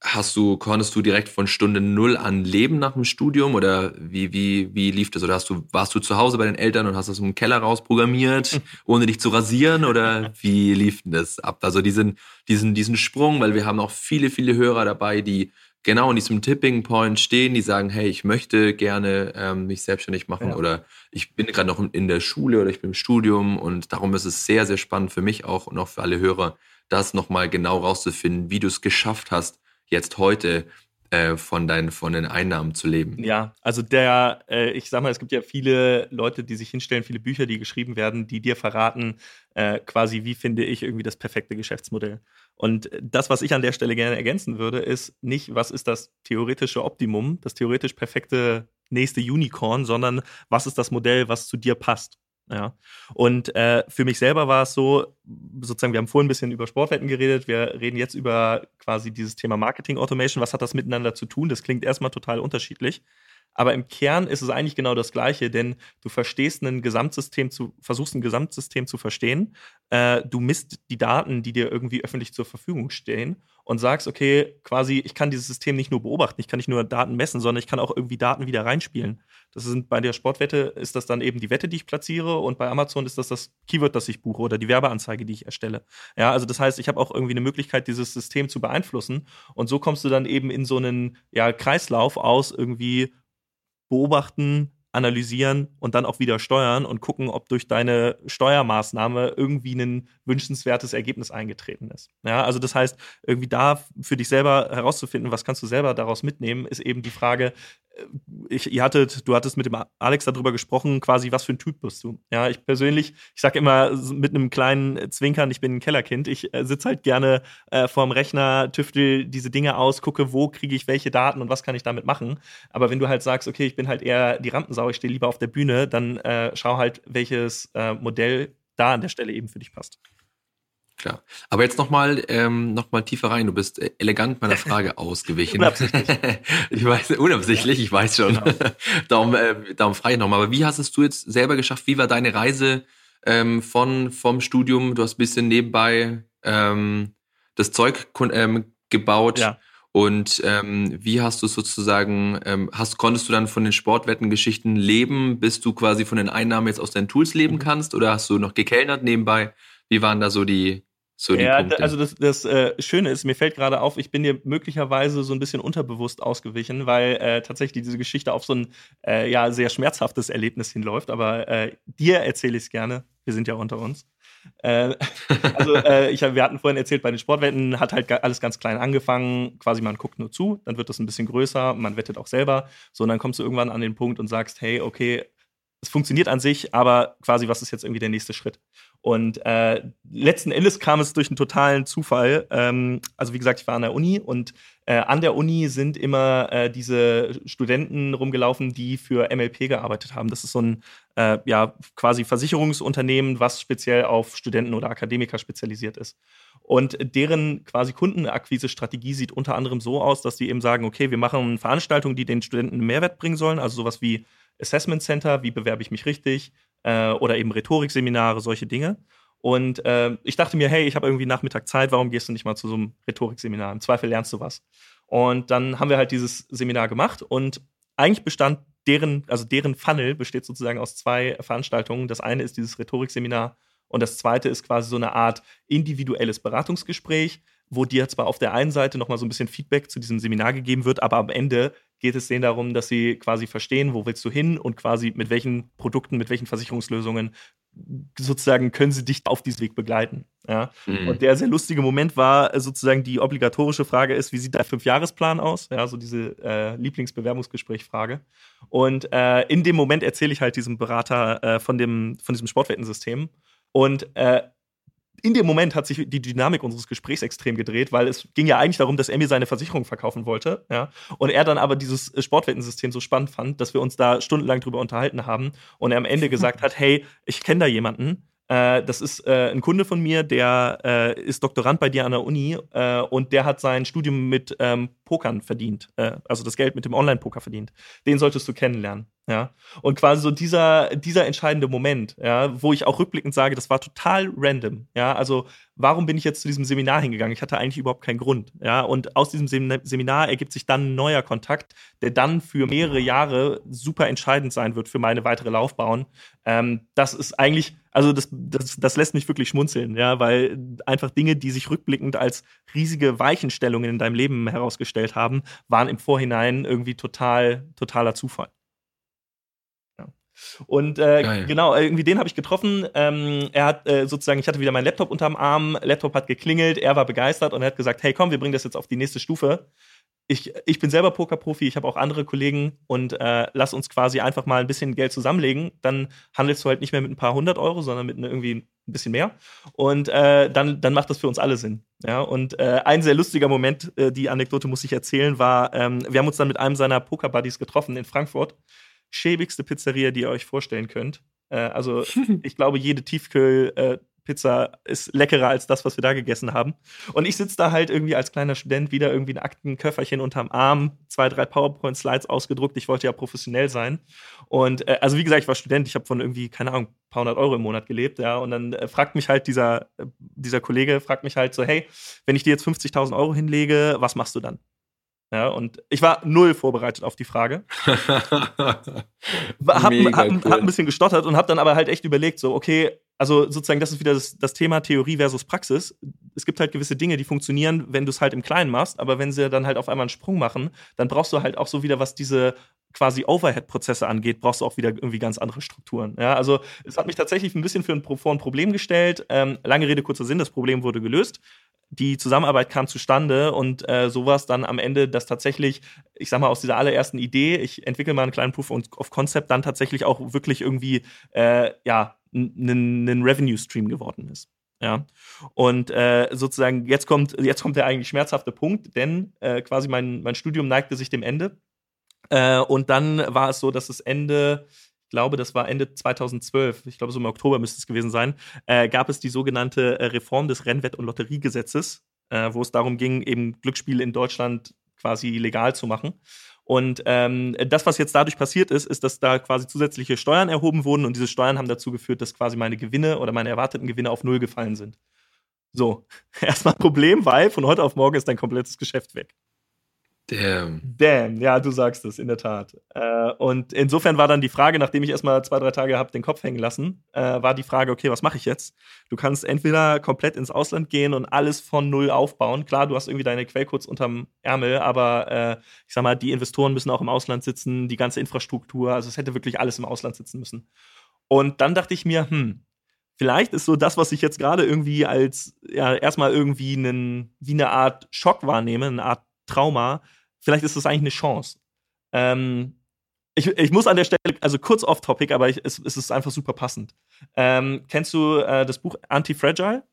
hast du, konntest du direkt von Stunde null an leben nach dem Studium oder wie, wie, wie lief das? Oder hast du, warst du zu Hause bei den Eltern und hast das im Keller rausprogrammiert, ohne dich zu rasieren? Oder wie lief denn das ab? Also diesen, diesen, diesen Sprung, weil wir haben auch viele, viele Hörer dabei, die genau in diesem Tipping Point stehen, die sagen, hey, ich möchte gerne ähm, mich selbstständig machen ja. oder ich bin gerade noch in der Schule oder ich bin im Studium und darum ist es sehr, sehr spannend für mich auch und auch für alle Hörer, das nochmal genau rauszufinden, wie du es geschafft hast, jetzt heute äh, von, deinen, von den Einnahmen zu leben. Ja, also der, äh, ich sag mal, es gibt ja viele Leute, die sich hinstellen, viele Bücher, die geschrieben werden, die dir verraten, äh, quasi, wie finde ich irgendwie das perfekte Geschäftsmodell. Und das, was ich an der Stelle gerne ergänzen würde, ist nicht, was ist das theoretische Optimum, das theoretisch perfekte nächste Unicorn, sondern was ist das Modell, was zu dir passt. Ja. Und äh, für mich selber war es so, sozusagen, wir haben vorhin ein bisschen über Sportwetten geredet, wir reden jetzt über quasi dieses Thema Marketing Automation. Was hat das miteinander zu tun? Das klingt erstmal total unterschiedlich. Aber im Kern ist es eigentlich genau das Gleiche, denn du verstehst ein Gesamtsystem zu, versuchst ein Gesamtsystem zu verstehen. Äh, du misst die Daten, die dir irgendwie öffentlich zur Verfügung stehen und sagst, okay, quasi, ich kann dieses System nicht nur beobachten, ich kann nicht nur Daten messen, sondern ich kann auch irgendwie Daten wieder reinspielen. Das sind bei der Sportwette ist das dann eben die Wette, die ich platziere und bei Amazon ist das das Keyword, das ich buche oder die Werbeanzeige, die ich erstelle. Ja, also das heißt, ich habe auch irgendwie eine Möglichkeit, dieses System zu beeinflussen und so kommst du dann eben in so einen ja, Kreislauf aus irgendwie beobachten, analysieren und dann auch wieder steuern und gucken, ob durch deine Steuermaßnahme irgendwie ein wünschenswertes Ergebnis eingetreten ist. Ja, also das heißt, irgendwie da für dich selber herauszufinden, was kannst du selber daraus mitnehmen, ist eben die Frage, ich, ihr hattet, du hattest mit dem Alex darüber gesprochen, quasi, was für ein Typ bist du. Ja, ich persönlich, ich sage immer mit einem kleinen Zwinkern, ich bin ein Kellerkind. Ich äh, sitze halt gerne äh, vorm Rechner, tüftel diese Dinge aus, gucke, wo kriege ich welche Daten und was kann ich damit machen. Aber wenn du halt sagst, okay, ich bin halt eher die Rampensau, ich stehe lieber auf der Bühne, dann äh, schau halt, welches äh, Modell da an der Stelle eben für dich passt. Klar. Aber jetzt nochmal ähm, noch tiefer rein. Du bist äh, elegant meiner Frage ausgewichen. unabsichtlich. ich weiß, unabsichtlich, ich weiß schon. Genau. darum, äh, darum frage ich nochmal. Aber wie hast es du jetzt selber geschafft? Wie war deine Reise ähm, von, vom Studium? Du hast ein bisschen nebenbei ähm, das Zeug ähm, gebaut. Ja. Und ähm, wie hast du sozusagen, ähm, hast, konntest du dann von den Sportwettengeschichten leben, bis du quasi von den Einnahmen jetzt aus deinen Tools leben mhm. kannst? Oder hast du noch gekellnert nebenbei? Wie waren da so die, so ja, also das, das äh, Schöne ist, mir fällt gerade auf, ich bin dir möglicherweise so ein bisschen unterbewusst ausgewichen, weil äh, tatsächlich diese Geschichte auf so ein äh, ja, sehr schmerzhaftes Erlebnis hinläuft. Aber äh, dir erzähle ich es gerne. Wir sind ja unter uns. Äh, also äh, ich, wir hatten vorhin erzählt, bei den Sportwetten hat halt alles ganz klein angefangen. Quasi man guckt nur zu, dann wird das ein bisschen größer, man wettet auch selber. So, und dann kommst du irgendwann an den Punkt und sagst, hey, okay, es funktioniert an sich, aber quasi, was ist jetzt irgendwie der nächste Schritt? Und äh, letzten Endes kam es durch einen totalen Zufall. Ähm, also wie gesagt, ich war an der Uni und äh, an der Uni sind immer äh, diese Studenten rumgelaufen, die für MLP gearbeitet haben. Das ist so ein äh, ja quasi Versicherungsunternehmen, was speziell auf Studenten oder Akademiker spezialisiert ist. Und deren quasi Kundenakquise-Strategie sieht unter anderem so aus, dass die eben sagen, okay, wir machen Veranstaltungen, die den Studenten Mehrwert bringen sollen, also sowas wie Assessment Center, wie bewerbe ich mich richtig, äh, oder eben Rhetorikseminare, solche Dinge. Und äh, ich dachte mir, hey, ich habe irgendwie Nachmittag Zeit, warum gehst du nicht mal zu so einem Rhetorikseminar? Im Zweifel lernst du was. Und dann haben wir halt dieses Seminar gemacht und eigentlich bestand deren, also deren Funnel besteht sozusagen aus zwei Veranstaltungen. Das eine ist dieses Rhetorikseminar und das zweite ist quasi so eine Art individuelles Beratungsgespräch, wo dir zwar auf der einen Seite nochmal so ein bisschen Feedback zu diesem Seminar gegeben wird, aber am Ende geht es denen darum, dass sie quasi verstehen, wo willst du hin und quasi mit welchen Produkten, mit welchen Versicherungslösungen sozusagen können sie dich auf diesem Weg begleiten. Ja? Mhm. Und der sehr lustige Moment war äh, sozusagen die obligatorische Frage ist, wie sieht dein Fünfjahresplan aus? Ja, so diese äh, Lieblingsbewerbungsgespräch-Frage. Und äh, in dem Moment erzähle ich halt diesem Berater äh, von, dem, von diesem Sportwettensystem. Und äh, in dem Moment hat sich die Dynamik unseres Gesprächs extrem gedreht, weil es ging ja eigentlich darum, dass er mir seine Versicherung verkaufen wollte, ja. Und er dann aber dieses Sportwettensystem so spannend fand, dass wir uns da stundenlang drüber unterhalten haben und er am Ende gesagt hat, hey, ich kenne da jemanden, äh, das ist äh, ein Kunde von mir, der äh, ist Doktorand bei dir an der Uni äh, und der hat sein Studium mit ähm, Pokern verdient, äh, also das Geld mit dem Online-Poker verdient. Den solltest du kennenlernen. Ja, und quasi so dieser, dieser entscheidende Moment, ja, wo ich auch rückblickend sage, das war total random. Ja, also warum bin ich jetzt zu diesem Seminar hingegangen? Ich hatte eigentlich überhaupt keinen Grund. Ja, und aus diesem Seminar ergibt sich dann ein neuer Kontakt, der dann für mehrere Jahre super entscheidend sein wird für meine weitere Laufbahn. Ähm, das ist eigentlich, also das, das, das lässt mich wirklich schmunzeln, ja, weil einfach Dinge, die sich rückblickend als riesige Weichenstellungen in deinem Leben herausgestellt haben, waren im Vorhinein irgendwie total, totaler Zufall. Und äh, genau, irgendwie den habe ich getroffen. Ähm, er hat äh, sozusagen, ich hatte wieder meinen Laptop unterm Arm, Laptop hat geklingelt, er war begeistert und er hat gesagt, hey komm, wir bringen das jetzt auf die nächste Stufe. Ich, ich bin selber Pokerprofi, ich habe auch andere Kollegen und äh, lass uns quasi einfach mal ein bisschen Geld zusammenlegen. Dann handelst du halt nicht mehr mit ein paar hundert Euro, sondern mit irgendwie ein bisschen mehr. Und äh, dann, dann macht das für uns alle Sinn. Ja, und äh, ein sehr lustiger Moment, äh, die Anekdote muss ich erzählen, war, ähm, wir haben uns dann mit einem seiner Poker-Buddies getroffen in Frankfurt schäbigste Pizzeria, die ihr euch vorstellen könnt. Äh, also ich glaube, jede Tiefkühl-Pizza äh, ist leckerer als das, was wir da gegessen haben. Und ich sitze da halt irgendwie als kleiner Student wieder irgendwie ein Aktenköfferchen unterm Arm, zwei, drei PowerPoint-Slides ausgedruckt. Ich wollte ja professionell sein. Und äh, also wie gesagt, ich war Student, ich habe von irgendwie, keine Ahnung, ein paar hundert Euro im Monat gelebt, ja. Und dann äh, fragt mich halt dieser, äh, dieser Kollege, fragt mich halt so, hey, wenn ich dir jetzt 50.000 Euro hinlege, was machst du dann? Ja, und ich war null vorbereitet auf die Frage. hab, hab, cool. hab, ein bisschen gestottert und hab dann aber halt echt überlegt, so, okay, also sozusagen, das ist wieder das, das, Thema Theorie versus Praxis. Es gibt halt gewisse Dinge, die funktionieren, wenn du es halt im Kleinen machst, aber wenn sie dann halt auf einmal einen Sprung machen, dann brauchst du halt auch so wieder, was diese quasi Overhead-Prozesse angeht, brauchst du auch wieder irgendwie ganz andere Strukturen. Ja, also es hat mich tatsächlich ein bisschen für ein, vor ein Problem gestellt. Ähm, lange Rede, kurzer Sinn, das Problem wurde gelöst die Zusammenarbeit kam zustande und äh, sowas dann am Ende, dass tatsächlich, ich sag mal, aus dieser allerersten Idee, ich entwickle mal einen kleinen Proof of Concept, dann tatsächlich auch wirklich irgendwie, äh, ja, ein Revenue-Stream geworden ist. Ja. Und äh, sozusagen, jetzt kommt, jetzt kommt der eigentlich schmerzhafte Punkt, denn äh, quasi mein, mein Studium neigte sich dem Ende. Äh, und dann war es so, dass es Ende, glaube, das war Ende 2012, ich glaube, so im Oktober müsste es gewesen sein, äh, gab es die sogenannte äh, Reform des Rennwett- und Lotteriegesetzes, äh, wo es darum ging, eben Glücksspiele in Deutschland quasi legal zu machen. Und ähm, das, was jetzt dadurch passiert ist, ist, dass da quasi zusätzliche Steuern erhoben wurden und diese Steuern haben dazu geführt, dass quasi meine Gewinne oder meine erwarteten Gewinne auf Null gefallen sind. So, erstmal Problem, weil von heute auf morgen ist dein komplettes Geschäft weg. Damn. Damn, ja, du sagst es, in der Tat. Äh, und insofern war dann die Frage, nachdem ich erstmal zwei, drei Tage habe den Kopf hängen lassen, äh, war die Frage, okay, was mache ich jetzt? Du kannst entweder komplett ins Ausland gehen und alles von null aufbauen. Klar, du hast irgendwie deine Quellcodes unterm Ärmel, aber äh, ich sag mal, die Investoren müssen auch im Ausland sitzen, die ganze Infrastruktur, also es hätte wirklich alles im Ausland sitzen müssen. Und dann dachte ich mir, hm, vielleicht ist so das, was ich jetzt gerade irgendwie als ja, erstmal irgendwie einen, wie eine Art Schock wahrnehme, eine Art Trauma, vielleicht ist das eigentlich eine Chance. Ähm, ich, ich, muss an der Stelle, also kurz off-topic, aber ich, es, es, ist einfach super passend. Ähm, kennst du äh, das Buch Anti-Fragile?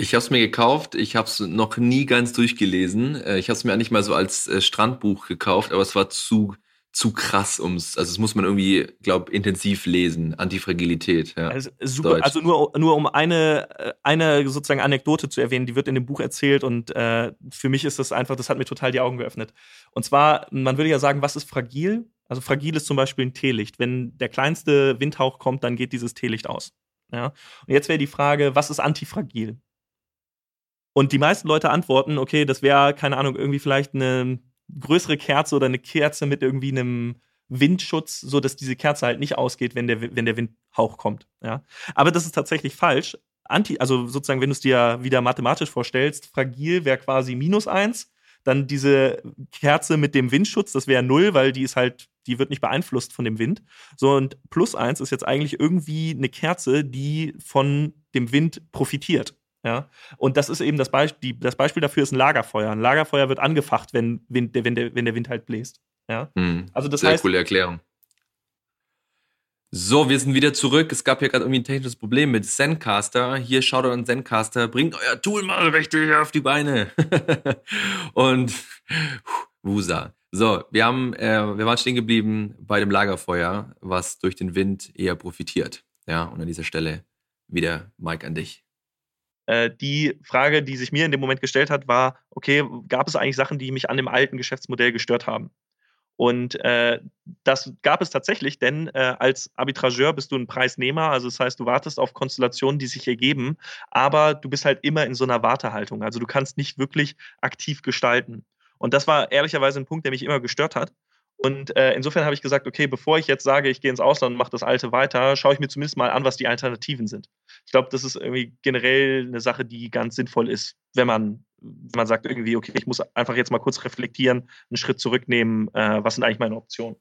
Ich habe es mir gekauft. Ich habe es noch nie ganz durchgelesen. Äh, ich habe es mir eigentlich mal so als äh, Strandbuch gekauft, aber es war zu zu krass ums, also es muss man irgendwie, glaube intensiv lesen, Antifragilität. Ja. Also, super, Deutsch. also nur, nur um eine, äh, eine sozusagen Anekdote zu erwähnen, die wird in dem Buch erzählt und äh, für mich ist das einfach, das hat mir total die Augen geöffnet. Und zwar, man würde ja sagen, was ist fragil? Also fragil ist zum Beispiel ein Teelicht. Wenn der kleinste Windhauch kommt, dann geht dieses Teelicht aus. Ja? Und jetzt wäre die Frage, was ist antifragil? Und die meisten Leute antworten, okay, das wäre, keine Ahnung, irgendwie vielleicht eine größere Kerze oder eine Kerze mit irgendwie einem Windschutz, so dass diese Kerze halt nicht ausgeht, wenn der, wenn der Windhauch kommt. Ja? Aber das ist tatsächlich falsch. Anti, also sozusagen, wenn du es dir wieder mathematisch vorstellst, fragil wäre quasi minus eins. Dann diese Kerze mit dem Windschutz, das wäre null, weil die ist halt, die wird nicht beeinflusst von dem Wind. So, und plus eins ist jetzt eigentlich irgendwie eine Kerze, die von dem Wind profitiert. Ja, und das ist eben das Beispiel, das Beispiel dafür ist ein Lagerfeuer. Ein Lagerfeuer wird angefacht, wenn, Wind, wenn, der, wenn der Wind halt bläst. Ja, hm, also das sehr heißt, coole Erklärung. So, wir sind wieder zurück. Es gab hier gerade irgendwie ein technisches Problem mit Zencaster. Hier schaut an Zencaster, bringt euer Tool mal richtig auf die Beine. und Wusa. So, wir haben, äh, wir waren stehen geblieben bei dem Lagerfeuer, was durch den Wind eher profitiert. Ja, und an dieser Stelle wieder Mike an dich. Äh, die Frage, die sich mir in dem Moment gestellt hat, war, okay, gab es eigentlich Sachen, die mich an dem alten Geschäftsmodell gestört haben? Und äh, das gab es tatsächlich, denn äh, als Arbitrageur bist du ein Preisnehmer, also das heißt, du wartest auf Konstellationen, die sich ergeben, aber du bist halt immer in so einer Wartehaltung. Also du kannst nicht wirklich aktiv gestalten. Und das war ehrlicherweise ein Punkt, der mich immer gestört hat. Und äh, insofern habe ich gesagt, okay, bevor ich jetzt sage, ich gehe ins Ausland und mache das Alte weiter, schaue ich mir zumindest mal an, was die Alternativen sind. Ich glaube, das ist irgendwie generell eine Sache, die ganz sinnvoll ist, wenn man, wenn man sagt irgendwie, okay, ich muss einfach jetzt mal kurz reflektieren, einen Schritt zurücknehmen, äh, was sind eigentlich meine Optionen.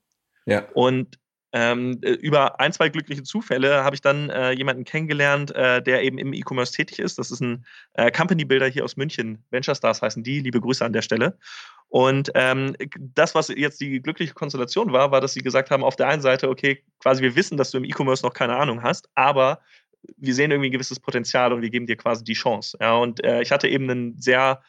Ja. Und ähm, äh, über ein, zwei glückliche Zufälle habe ich dann äh, jemanden kennengelernt, äh, der eben im E-Commerce tätig ist. Das ist ein äh, Company Builder hier aus München. Venture Stars heißen die. Liebe Grüße an der Stelle. Und ähm, das, was jetzt die glückliche Konstellation war, war, dass sie gesagt haben, auf der einen Seite, okay, quasi wir wissen, dass du im E-Commerce noch keine Ahnung hast, aber wir sehen irgendwie ein gewisses Potenzial und wir geben dir quasi die Chance. Ja, und äh, ich hatte eben einen sehr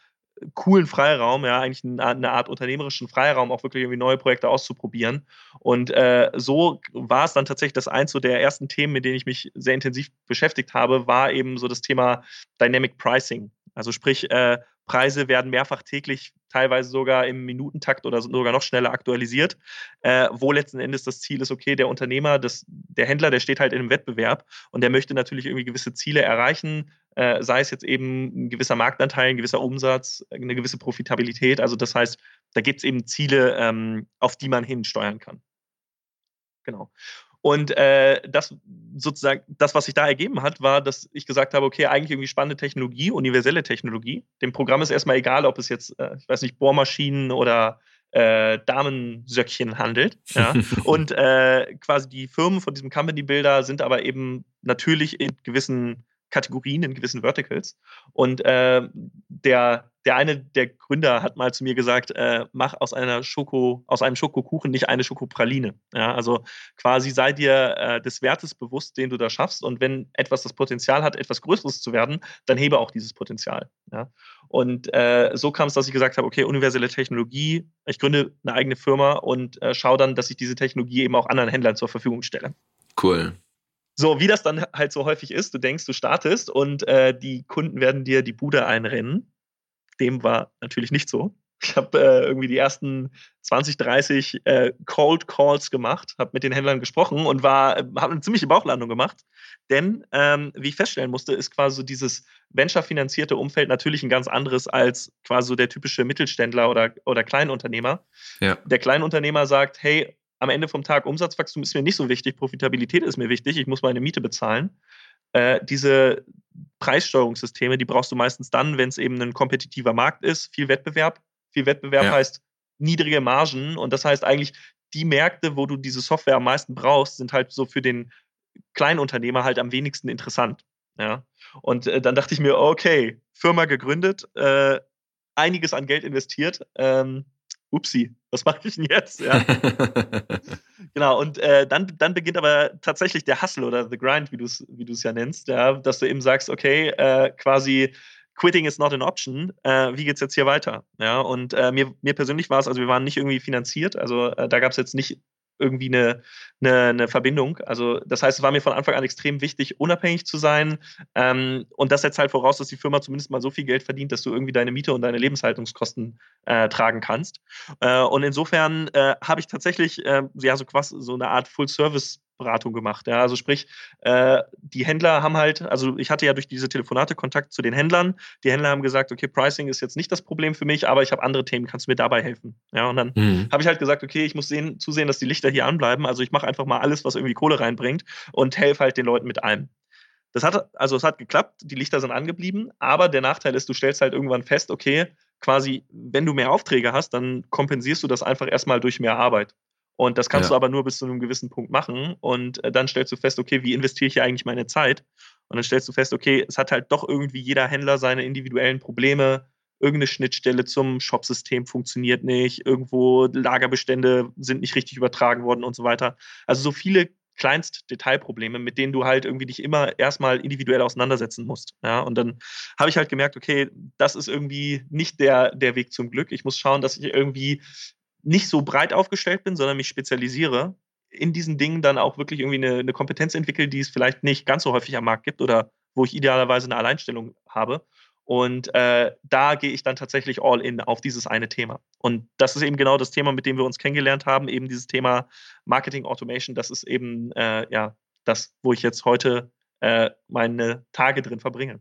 coolen Freiraum, ja, eigentlich eine Art unternehmerischen Freiraum, auch wirklich irgendwie neue Projekte auszuprobieren. Und äh, so war es dann tatsächlich, dass eins so der ersten Themen, mit denen ich mich sehr intensiv beschäftigt habe, war eben so das Thema Dynamic Pricing. Also sprich, äh, Preise werden mehrfach täglich, teilweise sogar im Minutentakt oder sogar noch schneller aktualisiert, äh, wo letzten Endes das Ziel ist, okay, der Unternehmer, das, der Händler, der steht halt in einem Wettbewerb und der möchte natürlich irgendwie gewisse Ziele erreichen, äh, sei es jetzt eben ein gewisser Marktanteil, ein gewisser Umsatz, eine gewisse Profitabilität. Also das heißt, da gibt es eben Ziele, ähm, auf die man hinsteuern kann. Genau. Und äh, das sozusagen, das, was sich da ergeben hat, war, dass ich gesagt habe, okay, eigentlich irgendwie spannende Technologie, universelle Technologie. Dem Programm ist erstmal egal, ob es jetzt, äh, ich weiß nicht, Bohrmaschinen oder äh, Damensöckchen handelt. Ja? Und äh, quasi die Firmen von diesem Company Builder sind aber eben natürlich in gewissen Kategorien, in gewissen Verticals. Und äh, der, der eine der Gründer hat mal zu mir gesagt, äh, mach aus einer Schoko, aus einem Schokokuchen nicht eine Schokopraline. Ja, also quasi sei dir äh, des Wertes bewusst, den du da schaffst. Und wenn etwas das Potenzial hat, etwas Größeres zu werden, dann hebe auch dieses Potenzial. Ja? Und äh, so kam es, dass ich gesagt habe, okay, universelle Technologie, ich gründe eine eigene Firma und äh, schaue dann, dass ich diese Technologie eben auch anderen Händlern zur Verfügung stelle. Cool. So, wie das dann halt so häufig ist, du denkst, du startest und äh, die Kunden werden dir die Bude einrennen. Dem war natürlich nicht so. Ich habe äh, irgendwie die ersten 20, 30 äh, Cold Calls gemacht, habe mit den Händlern gesprochen und war, habe eine ziemliche Bauchlandung gemacht. Denn, ähm, wie ich feststellen musste, ist quasi so dieses venture-finanzierte Umfeld natürlich ein ganz anderes als quasi so der typische Mittelständler oder, oder Kleinunternehmer. Ja. Der Kleinunternehmer sagt, hey, am Ende vom Tag Umsatzwachstum ist mir nicht so wichtig, Profitabilität ist mir wichtig, ich muss meine Miete bezahlen. Äh, diese Preissteuerungssysteme, die brauchst du meistens dann, wenn es eben ein kompetitiver Markt ist, viel Wettbewerb. Viel Wettbewerb ja. heißt niedrige Margen und das heißt eigentlich, die Märkte, wo du diese Software am meisten brauchst, sind halt so für den Kleinunternehmer halt am wenigsten interessant. Ja. Und äh, dann dachte ich mir, okay, Firma gegründet, äh, einiges an Geld investiert, ähm, upsi, was mache ich denn jetzt? Ja. genau, und äh, dann, dann beginnt aber tatsächlich der Hustle oder the Grind, wie du es wie ja nennst, ja, dass du eben sagst, okay, äh, quasi Quitting is not an option. Äh, wie geht's jetzt hier weiter? Ja, und äh, mir, mir persönlich war es, also wir waren nicht irgendwie finanziert, also äh, da gab es jetzt nicht irgendwie eine, eine, eine, Verbindung. Also das heißt, es war mir von Anfang an extrem wichtig, unabhängig zu sein. Ähm, und das setzt halt voraus, dass die Firma zumindest mal so viel Geld verdient, dass du irgendwie deine Miete und deine Lebenshaltungskosten äh, tragen kannst. Äh, und insofern äh, habe ich tatsächlich äh, ja so quasi so eine Art Full-Service Beratung gemacht. Ja, also sprich, äh, die Händler haben halt, also ich hatte ja durch diese Telefonate Kontakt zu den Händlern. Die Händler haben gesagt, okay, Pricing ist jetzt nicht das Problem für mich, aber ich habe andere Themen, kannst du mir dabei helfen? Ja, und dann mhm. habe ich halt gesagt, okay, ich muss sehen, zusehen, dass die Lichter hier anbleiben. Also ich mache einfach mal alles, was irgendwie Kohle reinbringt und helfe halt den Leuten mit allem. Das hat, also es hat geklappt, die Lichter sind angeblieben, aber der Nachteil ist, du stellst halt irgendwann fest, okay, quasi, wenn du mehr Aufträge hast, dann kompensierst du das einfach erstmal durch mehr Arbeit. Und das kannst ja. du aber nur bis zu einem gewissen Punkt machen. Und äh, dann stellst du fest, okay, wie investiere ich hier eigentlich meine Zeit? Und dann stellst du fest, okay, es hat halt doch irgendwie jeder Händler seine individuellen Probleme. Irgendeine Schnittstelle zum Shopsystem funktioniert nicht. Irgendwo Lagerbestände sind nicht richtig übertragen worden und so weiter. Also so viele Kleinst-Detailprobleme, mit denen du halt irgendwie dich immer erstmal individuell auseinandersetzen musst. Ja, und dann habe ich halt gemerkt, okay, das ist irgendwie nicht der, der Weg zum Glück. Ich muss schauen, dass ich irgendwie nicht so breit aufgestellt bin, sondern mich spezialisiere, in diesen Dingen dann auch wirklich irgendwie eine, eine Kompetenz entwickle, die es vielleicht nicht ganz so häufig am Markt gibt oder wo ich idealerweise eine Alleinstellung habe. Und äh, da gehe ich dann tatsächlich all in auf dieses eine Thema. Und das ist eben genau das Thema, mit dem wir uns kennengelernt haben, eben dieses Thema Marketing Automation. Das ist eben äh, ja das, wo ich jetzt heute äh, meine Tage drin verbringe.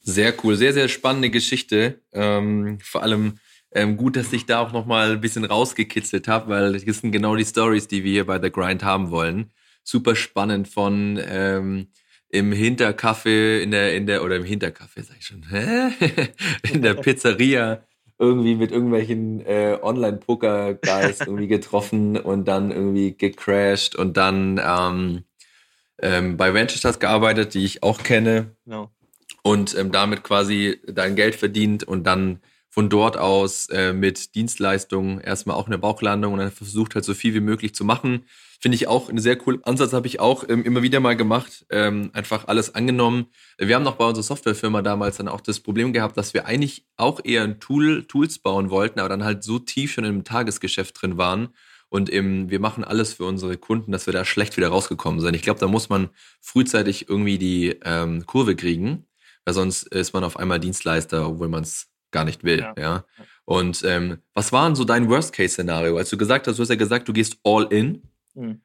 Sehr cool, sehr, sehr spannende Geschichte. Ähm, vor allem ähm, gut, dass ich da auch nochmal ein bisschen rausgekitzelt habe, weil das sind genau die Stories, die wir hier bei The Grind haben wollen. Super spannend von ähm, im Hinterkaffee, in der, in der, oder im Hinterkaffee, sag ich schon, hä? in der Pizzeria irgendwie mit irgendwelchen äh, Online-Poker-Guys irgendwie getroffen und dann irgendwie gecrashed und dann ähm, ähm, bei Venture gearbeitet, die ich auch kenne. No. Und ähm, damit quasi dein Geld verdient und dann von dort aus äh, mit Dienstleistungen erstmal auch eine Bauchlandung und dann versucht halt so viel wie möglich zu machen. Finde ich auch einen sehr coolen Ansatz, habe ich auch ähm, immer wieder mal gemacht, ähm, einfach alles angenommen. Wir haben noch bei unserer Softwarefirma damals dann auch das Problem gehabt, dass wir eigentlich auch eher ein Tool, Tools bauen wollten, aber dann halt so tief schon im Tagesgeschäft drin waren und im, wir machen alles für unsere Kunden, dass wir da schlecht wieder rausgekommen sind. Ich glaube, da muss man frühzeitig irgendwie die ähm, Kurve kriegen, weil sonst ist man auf einmal Dienstleister, obwohl man es gar nicht will. Ja. ja. Und ähm, was war denn so dein Worst-Case-Szenario? Als du gesagt hast, du hast ja gesagt, du gehst all in. Mhm.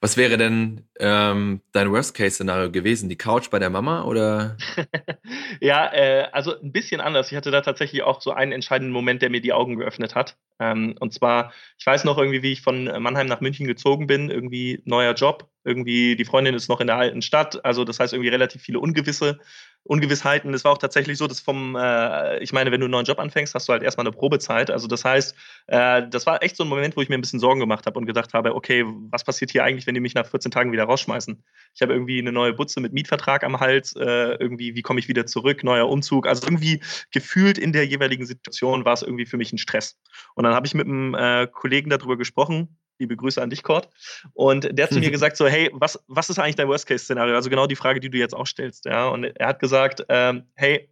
Was wäre denn ähm, dein Worst-Case-Szenario gewesen? Die Couch bei der Mama oder? ja, äh, also ein bisschen anders. Ich hatte da tatsächlich auch so einen entscheidenden Moment, der mir die Augen geöffnet hat. Ähm, und zwar, ich weiß noch irgendwie, wie ich von Mannheim nach München gezogen bin, irgendwie neuer Job, irgendwie die Freundin ist noch in der alten Stadt, also das heißt irgendwie relativ viele Ungewisse. Ungewissheiten. Es war auch tatsächlich so, dass vom, äh, ich meine, wenn du einen neuen Job anfängst, hast du halt erstmal eine Probezeit. Also das heißt, äh, das war echt so ein Moment, wo ich mir ein bisschen Sorgen gemacht habe und gedacht habe, okay, was passiert hier eigentlich, wenn die mich nach 14 Tagen wieder rausschmeißen? Ich habe irgendwie eine neue Butze mit Mietvertrag am Hals, äh, irgendwie, wie komme ich wieder zurück, neuer Umzug. Also irgendwie gefühlt in der jeweiligen Situation war es irgendwie für mich ein Stress. Und dann habe ich mit einem äh, Kollegen darüber gesprochen, Liebe Grüße an dich, Cord. Und der hat zu mir gesagt: so, hey, was, was ist eigentlich dein Worst-Case-Szenario? Also genau die Frage, die du jetzt auch stellst. Ja? Und er hat gesagt, ähm, hey,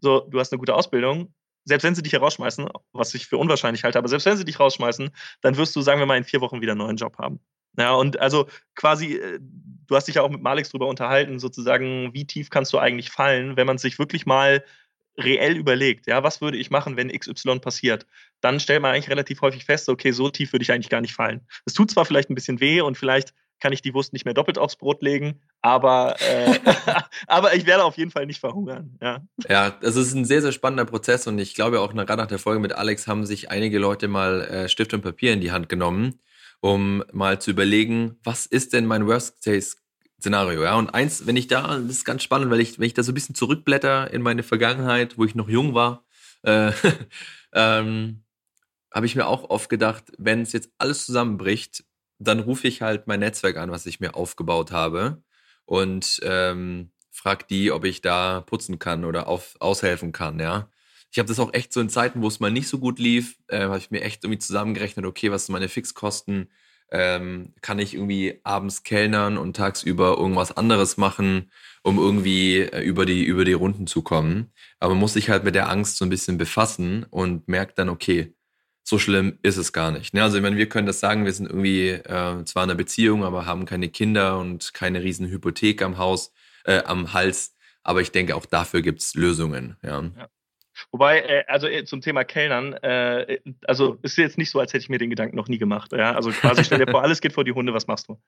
so, du hast eine gute Ausbildung. Selbst wenn sie dich herausschmeißen, was ich für unwahrscheinlich halte, aber selbst wenn sie dich rausschmeißen, dann wirst du, sagen wir mal, in vier Wochen wieder einen neuen Job haben. Ja, und also quasi, äh, du hast dich ja auch mit Malix drüber unterhalten, sozusagen, wie tief kannst du eigentlich fallen, wenn man sich wirklich mal reell überlegt, ja, was würde ich machen, wenn XY passiert, dann stellt man eigentlich relativ häufig fest, okay, so tief würde ich eigentlich gar nicht fallen. Es tut zwar vielleicht ein bisschen weh und vielleicht kann ich die Wurst nicht mehr doppelt aufs Brot legen, aber, äh, aber ich werde auf jeden Fall nicht verhungern. Ja, ja das ist ein sehr, sehr spannender Prozess und ich glaube auch gerade nach der Folge mit Alex haben sich einige Leute mal äh, Stift und Papier in die Hand genommen, um mal zu überlegen, was ist denn mein Worst Case Szenario, ja. Und eins, wenn ich da, das ist ganz spannend, weil ich, wenn ich da so ein bisschen zurückblätter in meine Vergangenheit, wo ich noch jung war, äh, ähm, habe ich mir auch oft gedacht, wenn es jetzt alles zusammenbricht, dann rufe ich halt mein Netzwerk an, was ich mir aufgebaut habe und ähm, frag die, ob ich da putzen kann oder auf, aushelfen kann, ja. Ich habe das auch echt so in Zeiten, wo es mal nicht so gut lief, äh, habe ich mir echt irgendwie zusammengerechnet, okay, was sind meine Fixkosten, ähm, kann ich irgendwie abends kellnern und tagsüber irgendwas anderes machen, um irgendwie äh, über die, über die Runden zu kommen. Aber man muss sich halt mit der Angst so ein bisschen befassen und merkt dann, okay, so schlimm ist es gar nicht. Ne? Also ich meine, wir können das sagen, wir sind irgendwie äh, zwar in einer Beziehung, aber haben keine Kinder und keine riesen Hypothek am Haus, äh, am Hals. Aber ich denke, auch dafür gibt's Lösungen. Ja. ja. Wobei, äh, also äh, zum Thema Kellnern, äh, also ist jetzt nicht so, als hätte ich mir den Gedanken noch nie gemacht. Ja? Also quasi stell dir vor, alles geht vor die Hunde, was machst du?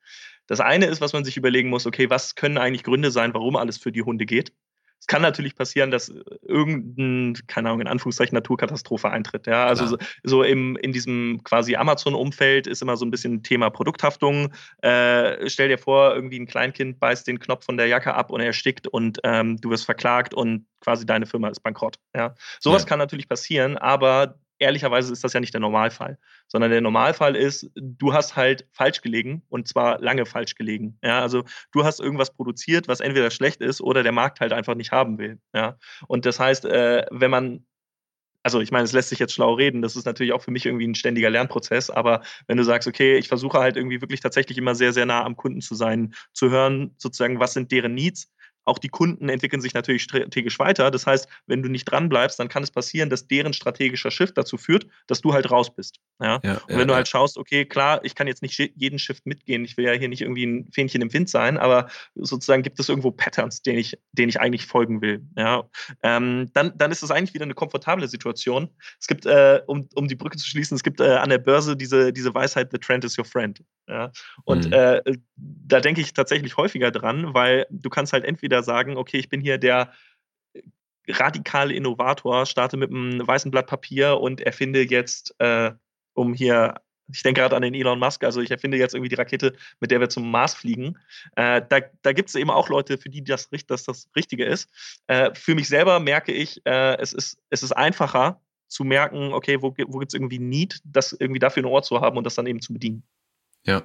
Das eine ist, was man sich überlegen muss, okay, was können eigentlich Gründe sein, warum alles für die Hunde geht? Es kann natürlich passieren, dass irgendein, keine Ahnung, in Anführungszeichen Naturkatastrophe eintritt. Ja, also so, so, im, in diesem quasi Amazon-Umfeld ist immer so ein bisschen Thema Produkthaftung. Äh, stell dir vor, irgendwie ein Kleinkind beißt den Knopf von der Jacke ab und er erstickt und ähm, du wirst verklagt und quasi deine Firma ist bankrott. Ja, sowas ja. kann natürlich passieren, aber ehrlicherweise ist das ja nicht der Normalfall, sondern der Normalfall ist, du hast halt falsch gelegen und zwar lange falsch gelegen. Ja, also du hast irgendwas produziert, was entweder schlecht ist oder der Markt halt einfach nicht haben will. Ja, und das heißt, äh, wenn man also ich meine, es lässt sich jetzt schlau reden, das ist natürlich auch für mich irgendwie ein ständiger Lernprozess, aber wenn du sagst, okay, ich versuche halt irgendwie wirklich tatsächlich immer sehr, sehr nah am Kunden zu sein, zu hören, sozusagen, was sind deren Needs, auch die Kunden entwickeln sich natürlich strategisch weiter. Das heißt, wenn du nicht dran bleibst, dann kann es passieren, dass deren strategischer Shift dazu führt, dass du halt raus bist. Ja? ja und wenn ja, du halt schaust, okay, klar, ich kann jetzt nicht jeden Shift mitgehen, ich will ja hier nicht irgendwie ein Fähnchen im Wind sein, aber sozusagen gibt es irgendwo Patterns, denen ich, denen ich eigentlich folgen will. Ja? Ähm, dann, dann ist es eigentlich wieder eine komfortable Situation. Es gibt, äh, um, um die Brücke zu schließen, es gibt äh, an der Börse diese, diese Weisheit, the trend is your friend. Ja? Und mhm. äh, da denke ich tatsächlich häufiger dran, weil du kannst halt entweder sagen, okay, ich bin hier der radikale Innovator, starte mit einem weißen Blatt Papier und erfinde jetzt, äh, um hier, ich denke gerade an den Elon Musk, also ich erfinde jetzt irgendwie die Rakete, mit der wir zum Mars fliegen. Äh, da da gibt es eben auch Leute, für die das, das das Richtige ist. Äh, für mich selber merke ich, äh, es, ist, es ist einfacher zu merken, okay, wo, wo gibt es irgendwie Need, das irgendwie dafür ein Ohr zu haben und das dann eben zu bedienen. Ja,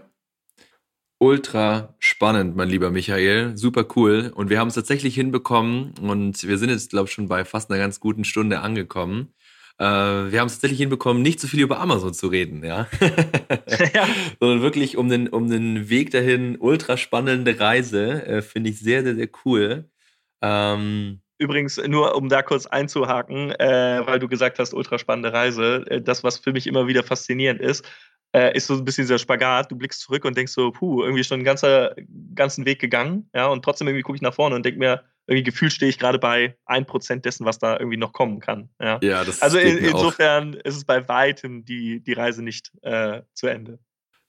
ultra spannend, mein lieber Michael. Super cool. Und wir haben es tatsächlich hinbekommen und wir sind jetzt, glaube ich, schon bei fast einer ganz guten Stunde angekommen. Äh, wir haben es tatsächlich hinbekommen, nicht so viel über Amazon zu reden, ja. ja. Sondern wirklich um den, um den Weg dahin, ultra spannende Reise. Äh, Finde ich sehr, sehr, sehr cool. Ähm, Übrigens, nur um da kurz einzuhaken, äh, weil du gesagt hast, ultra spannende Reise. Äh, das, was für mich immer wieder faszinierend ist, äh, ist so ein bisschen dieser Spagat. Du blickst zurück und denkst so, puh, irgendwie schon einen ganzer, ganzen Weg gegangen. Ja, und trotzdem irgendwie gucke ich nach vorne und denke mir, irgendwie gefühlt stehe ich gerade bei 1% dessen, was da irgendwie noch kommen kann. Ja, ja das Also in, insofern auch. ist es bei weitem die, die Reise nicht äh, zu Ende.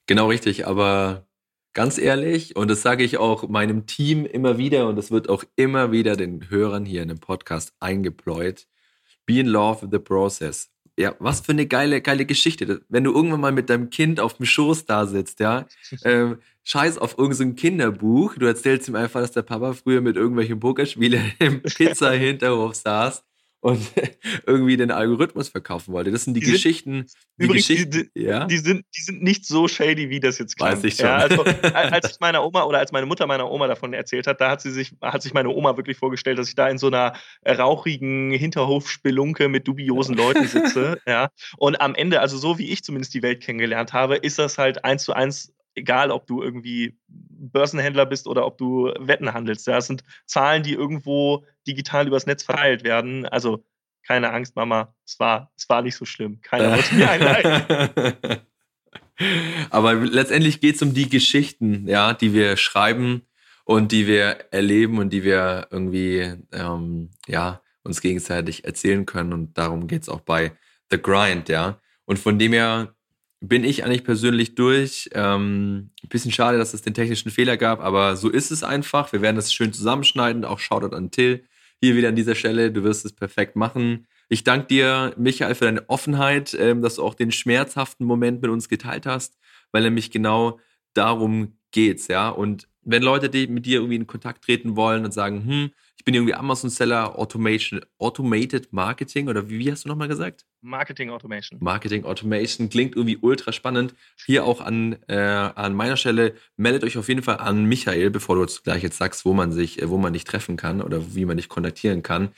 Genau richtig, aber ganz ehrlich, und das sage ich auch meinem Team immer wieder und das wird auch immer wieder den Hörern hier in dem Podcast eingepläut. Be in love with the process. Ja, was für eine geile, geile Geschichte. Wenn du irgendwann mal mit deinem Kind auf dem Schoß da sitzt, ja, ähm, scheiß auf irgendein Kinderbuch. Du erzählst ihm einfach, dass der Papa früher mit irgendwelchen Pokerspielen im Pizza-Hinterhof saß und irgendwie den Algorithmus verkaufen wollte. Das sind die, die Geschichten. Sind, die übrigens, Geschichten, die, ja? die, sind, die sind nicht so shady, wie das jetzt klingt. Weiß ich schon. Ja, also, als ich meiner Oma oder als meine Mutter meiner Oma davon erzählt hat, da hat sie sich, hat sich meine Oma wirklich vorgestellt, dass ich da in so einer rauchigen Hinterhofspelunke mit dubiosen Leuten sitze. ja. Und am Ende, also so wie ich zumindest die Welt kennengelernt habe, ist das halt eins zu eins egal ob du irgendwie Börsenhändler bist oder ob du Wetten handelst. Das sind Zahlen, die irgendwo digital übers Netz verteilt werden. Also keine Angst, Mama, es war, es war nicht so schlimm. Keiner wollte mir einleiten. Aber letztendlich geht es um die Geschichten, ja, die wir schreiben und die wir erleben und die wir irgendwie ähm, ja, uns gegenseitig erzählen können. Und darum geht es auch bei The Grind, ja. Und von dem her bin ich eigentlich persönlich durch. Ähm, bisschen schade, dass es den technischen Fehler gab, aber so ist es einfach. Wir werden das schön zusammenschneiden. Auch Shoutout an Till. Hier wieder an dieser Stelle. Du wirst es perfekt machen. Ich danke dir, Michael, für deine Offenheit, ähm, dass du auch den schmerzhaften Moment mit uns geteilt hast, weil nämlich genau darum geht's, ja. Und wenn Leute die mit dir irgendwie in Kontakt treten wollen und sagen, hm, ich bin irgendwie Amazon-Seller, Automation, Automated Marketing oder wie, wie hast du nochmal gesagt? Marketing Automation. Marketing Automation klingt irgendwie ultra spannend. Hier auch an, äh, an meiner Stelle, meldet euch auf jeden Fall an Michael, bevor du jetzt gleich jetzt sagst, wo man sich, äh, wo man dich treffen kann oder wie man dich kontaktieren kann.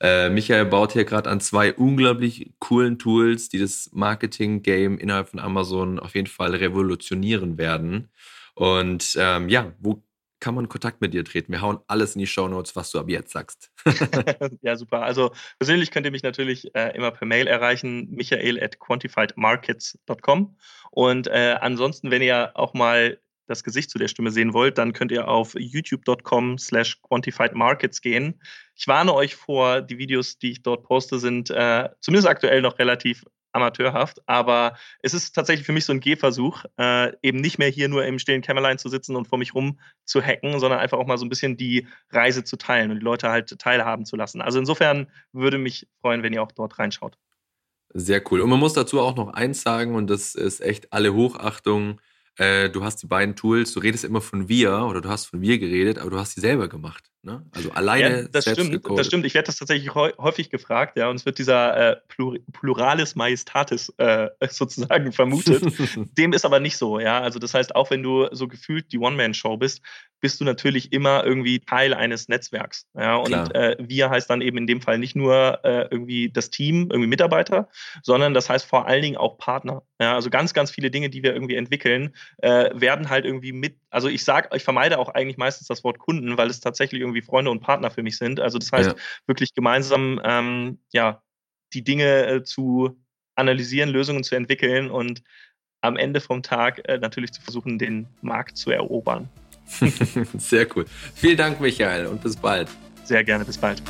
Äh, Michael baut hier gerade an zwei unglaublich coolen Tools, die das Marketing-Game innerhalb von Amazon auf jeden Fall revolutionieren werden. Und ähm, ja, wo kann man Kontakt mit dir treten? Wir hauen alles in die Show Notes, was du ab jetzt sagst. ja, super. Also persönlich könnt ihr mich natürlich äh, immer per Mail erreichen, michael at quantifiedmarkets.com. Und äh, ansonsten, wenn ihr auch mal das Gesicht zu der Stimme sehen wollt, dann könnt ihr auf youtube.com slash quantifiedmarkets gehen. Ich warne euch vor, die Videos, die ich dort poste, sind äh, zumindest aktuell noch relativ amateurhaft, aber es ist tatsächlich für mich so ein Gehversuch, äh, eben nicht mehr hier nur im stillen Kämmerlein zu sitzen und vor mich rum zu hacken, sondern einfach auch mal so ein bisschen die Reise zu teilen und die Leute halt teilhaben zu lassen. Also insofern würde mich freuen, wenn ihr auch dort reinschaut. Sehr cool. Und man muss dazu auch noch eins sagen, und das ist echt alle Hochachtung äh, du hast die beiden Tools, du redest immer von wir oder du hast von wir geredet, aber du hast sie selber gemacht. Ne? Also alleine. Ja, das stimmt, gecodet. das stimmt. Ich werde das tatsächlich häufig gefragt, ja, und es wird dieser äh, Plur Pluralis Majestatis äh, sozusagen vermutet. Dem ist aber nicht so, ja. Also das heißt, auch wenn du so gefühlt die One-Man-Show bist, bist du natürlich immer irgendwie Teil eines Netzwerks. Ja, und äh, wir heißt dann eben in dem Fall nicht nur äh, irgendwie das Team, irgendwie Mitarbeiter, sondern das heißt vor allen Dingen auch Partner. Ja, also ganz, ganz viele Dinge, die wir irgendwie entwickeln, äh, werden halt irgendwie mit, also ich sage, ich vermeide auch eigentlich meistens das Wort Kunden, weil es tatsächlich irgendwie Freunde und Partner für mich sind. Also das heißt, ja. wirklich gemeinsam ähm, ja, die Dinge äh, zu analysieren, Lösungen zu entwickeln und am Ende vom Tag äh, natürlich zu versuchen, den Markt zu erobern. Sehr cool. Vielen Dank, Michael, und bis bald. Sehr gerne, bis bald.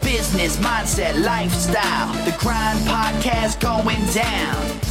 Business, mindset, lifestyle. The Grind Podcast going down.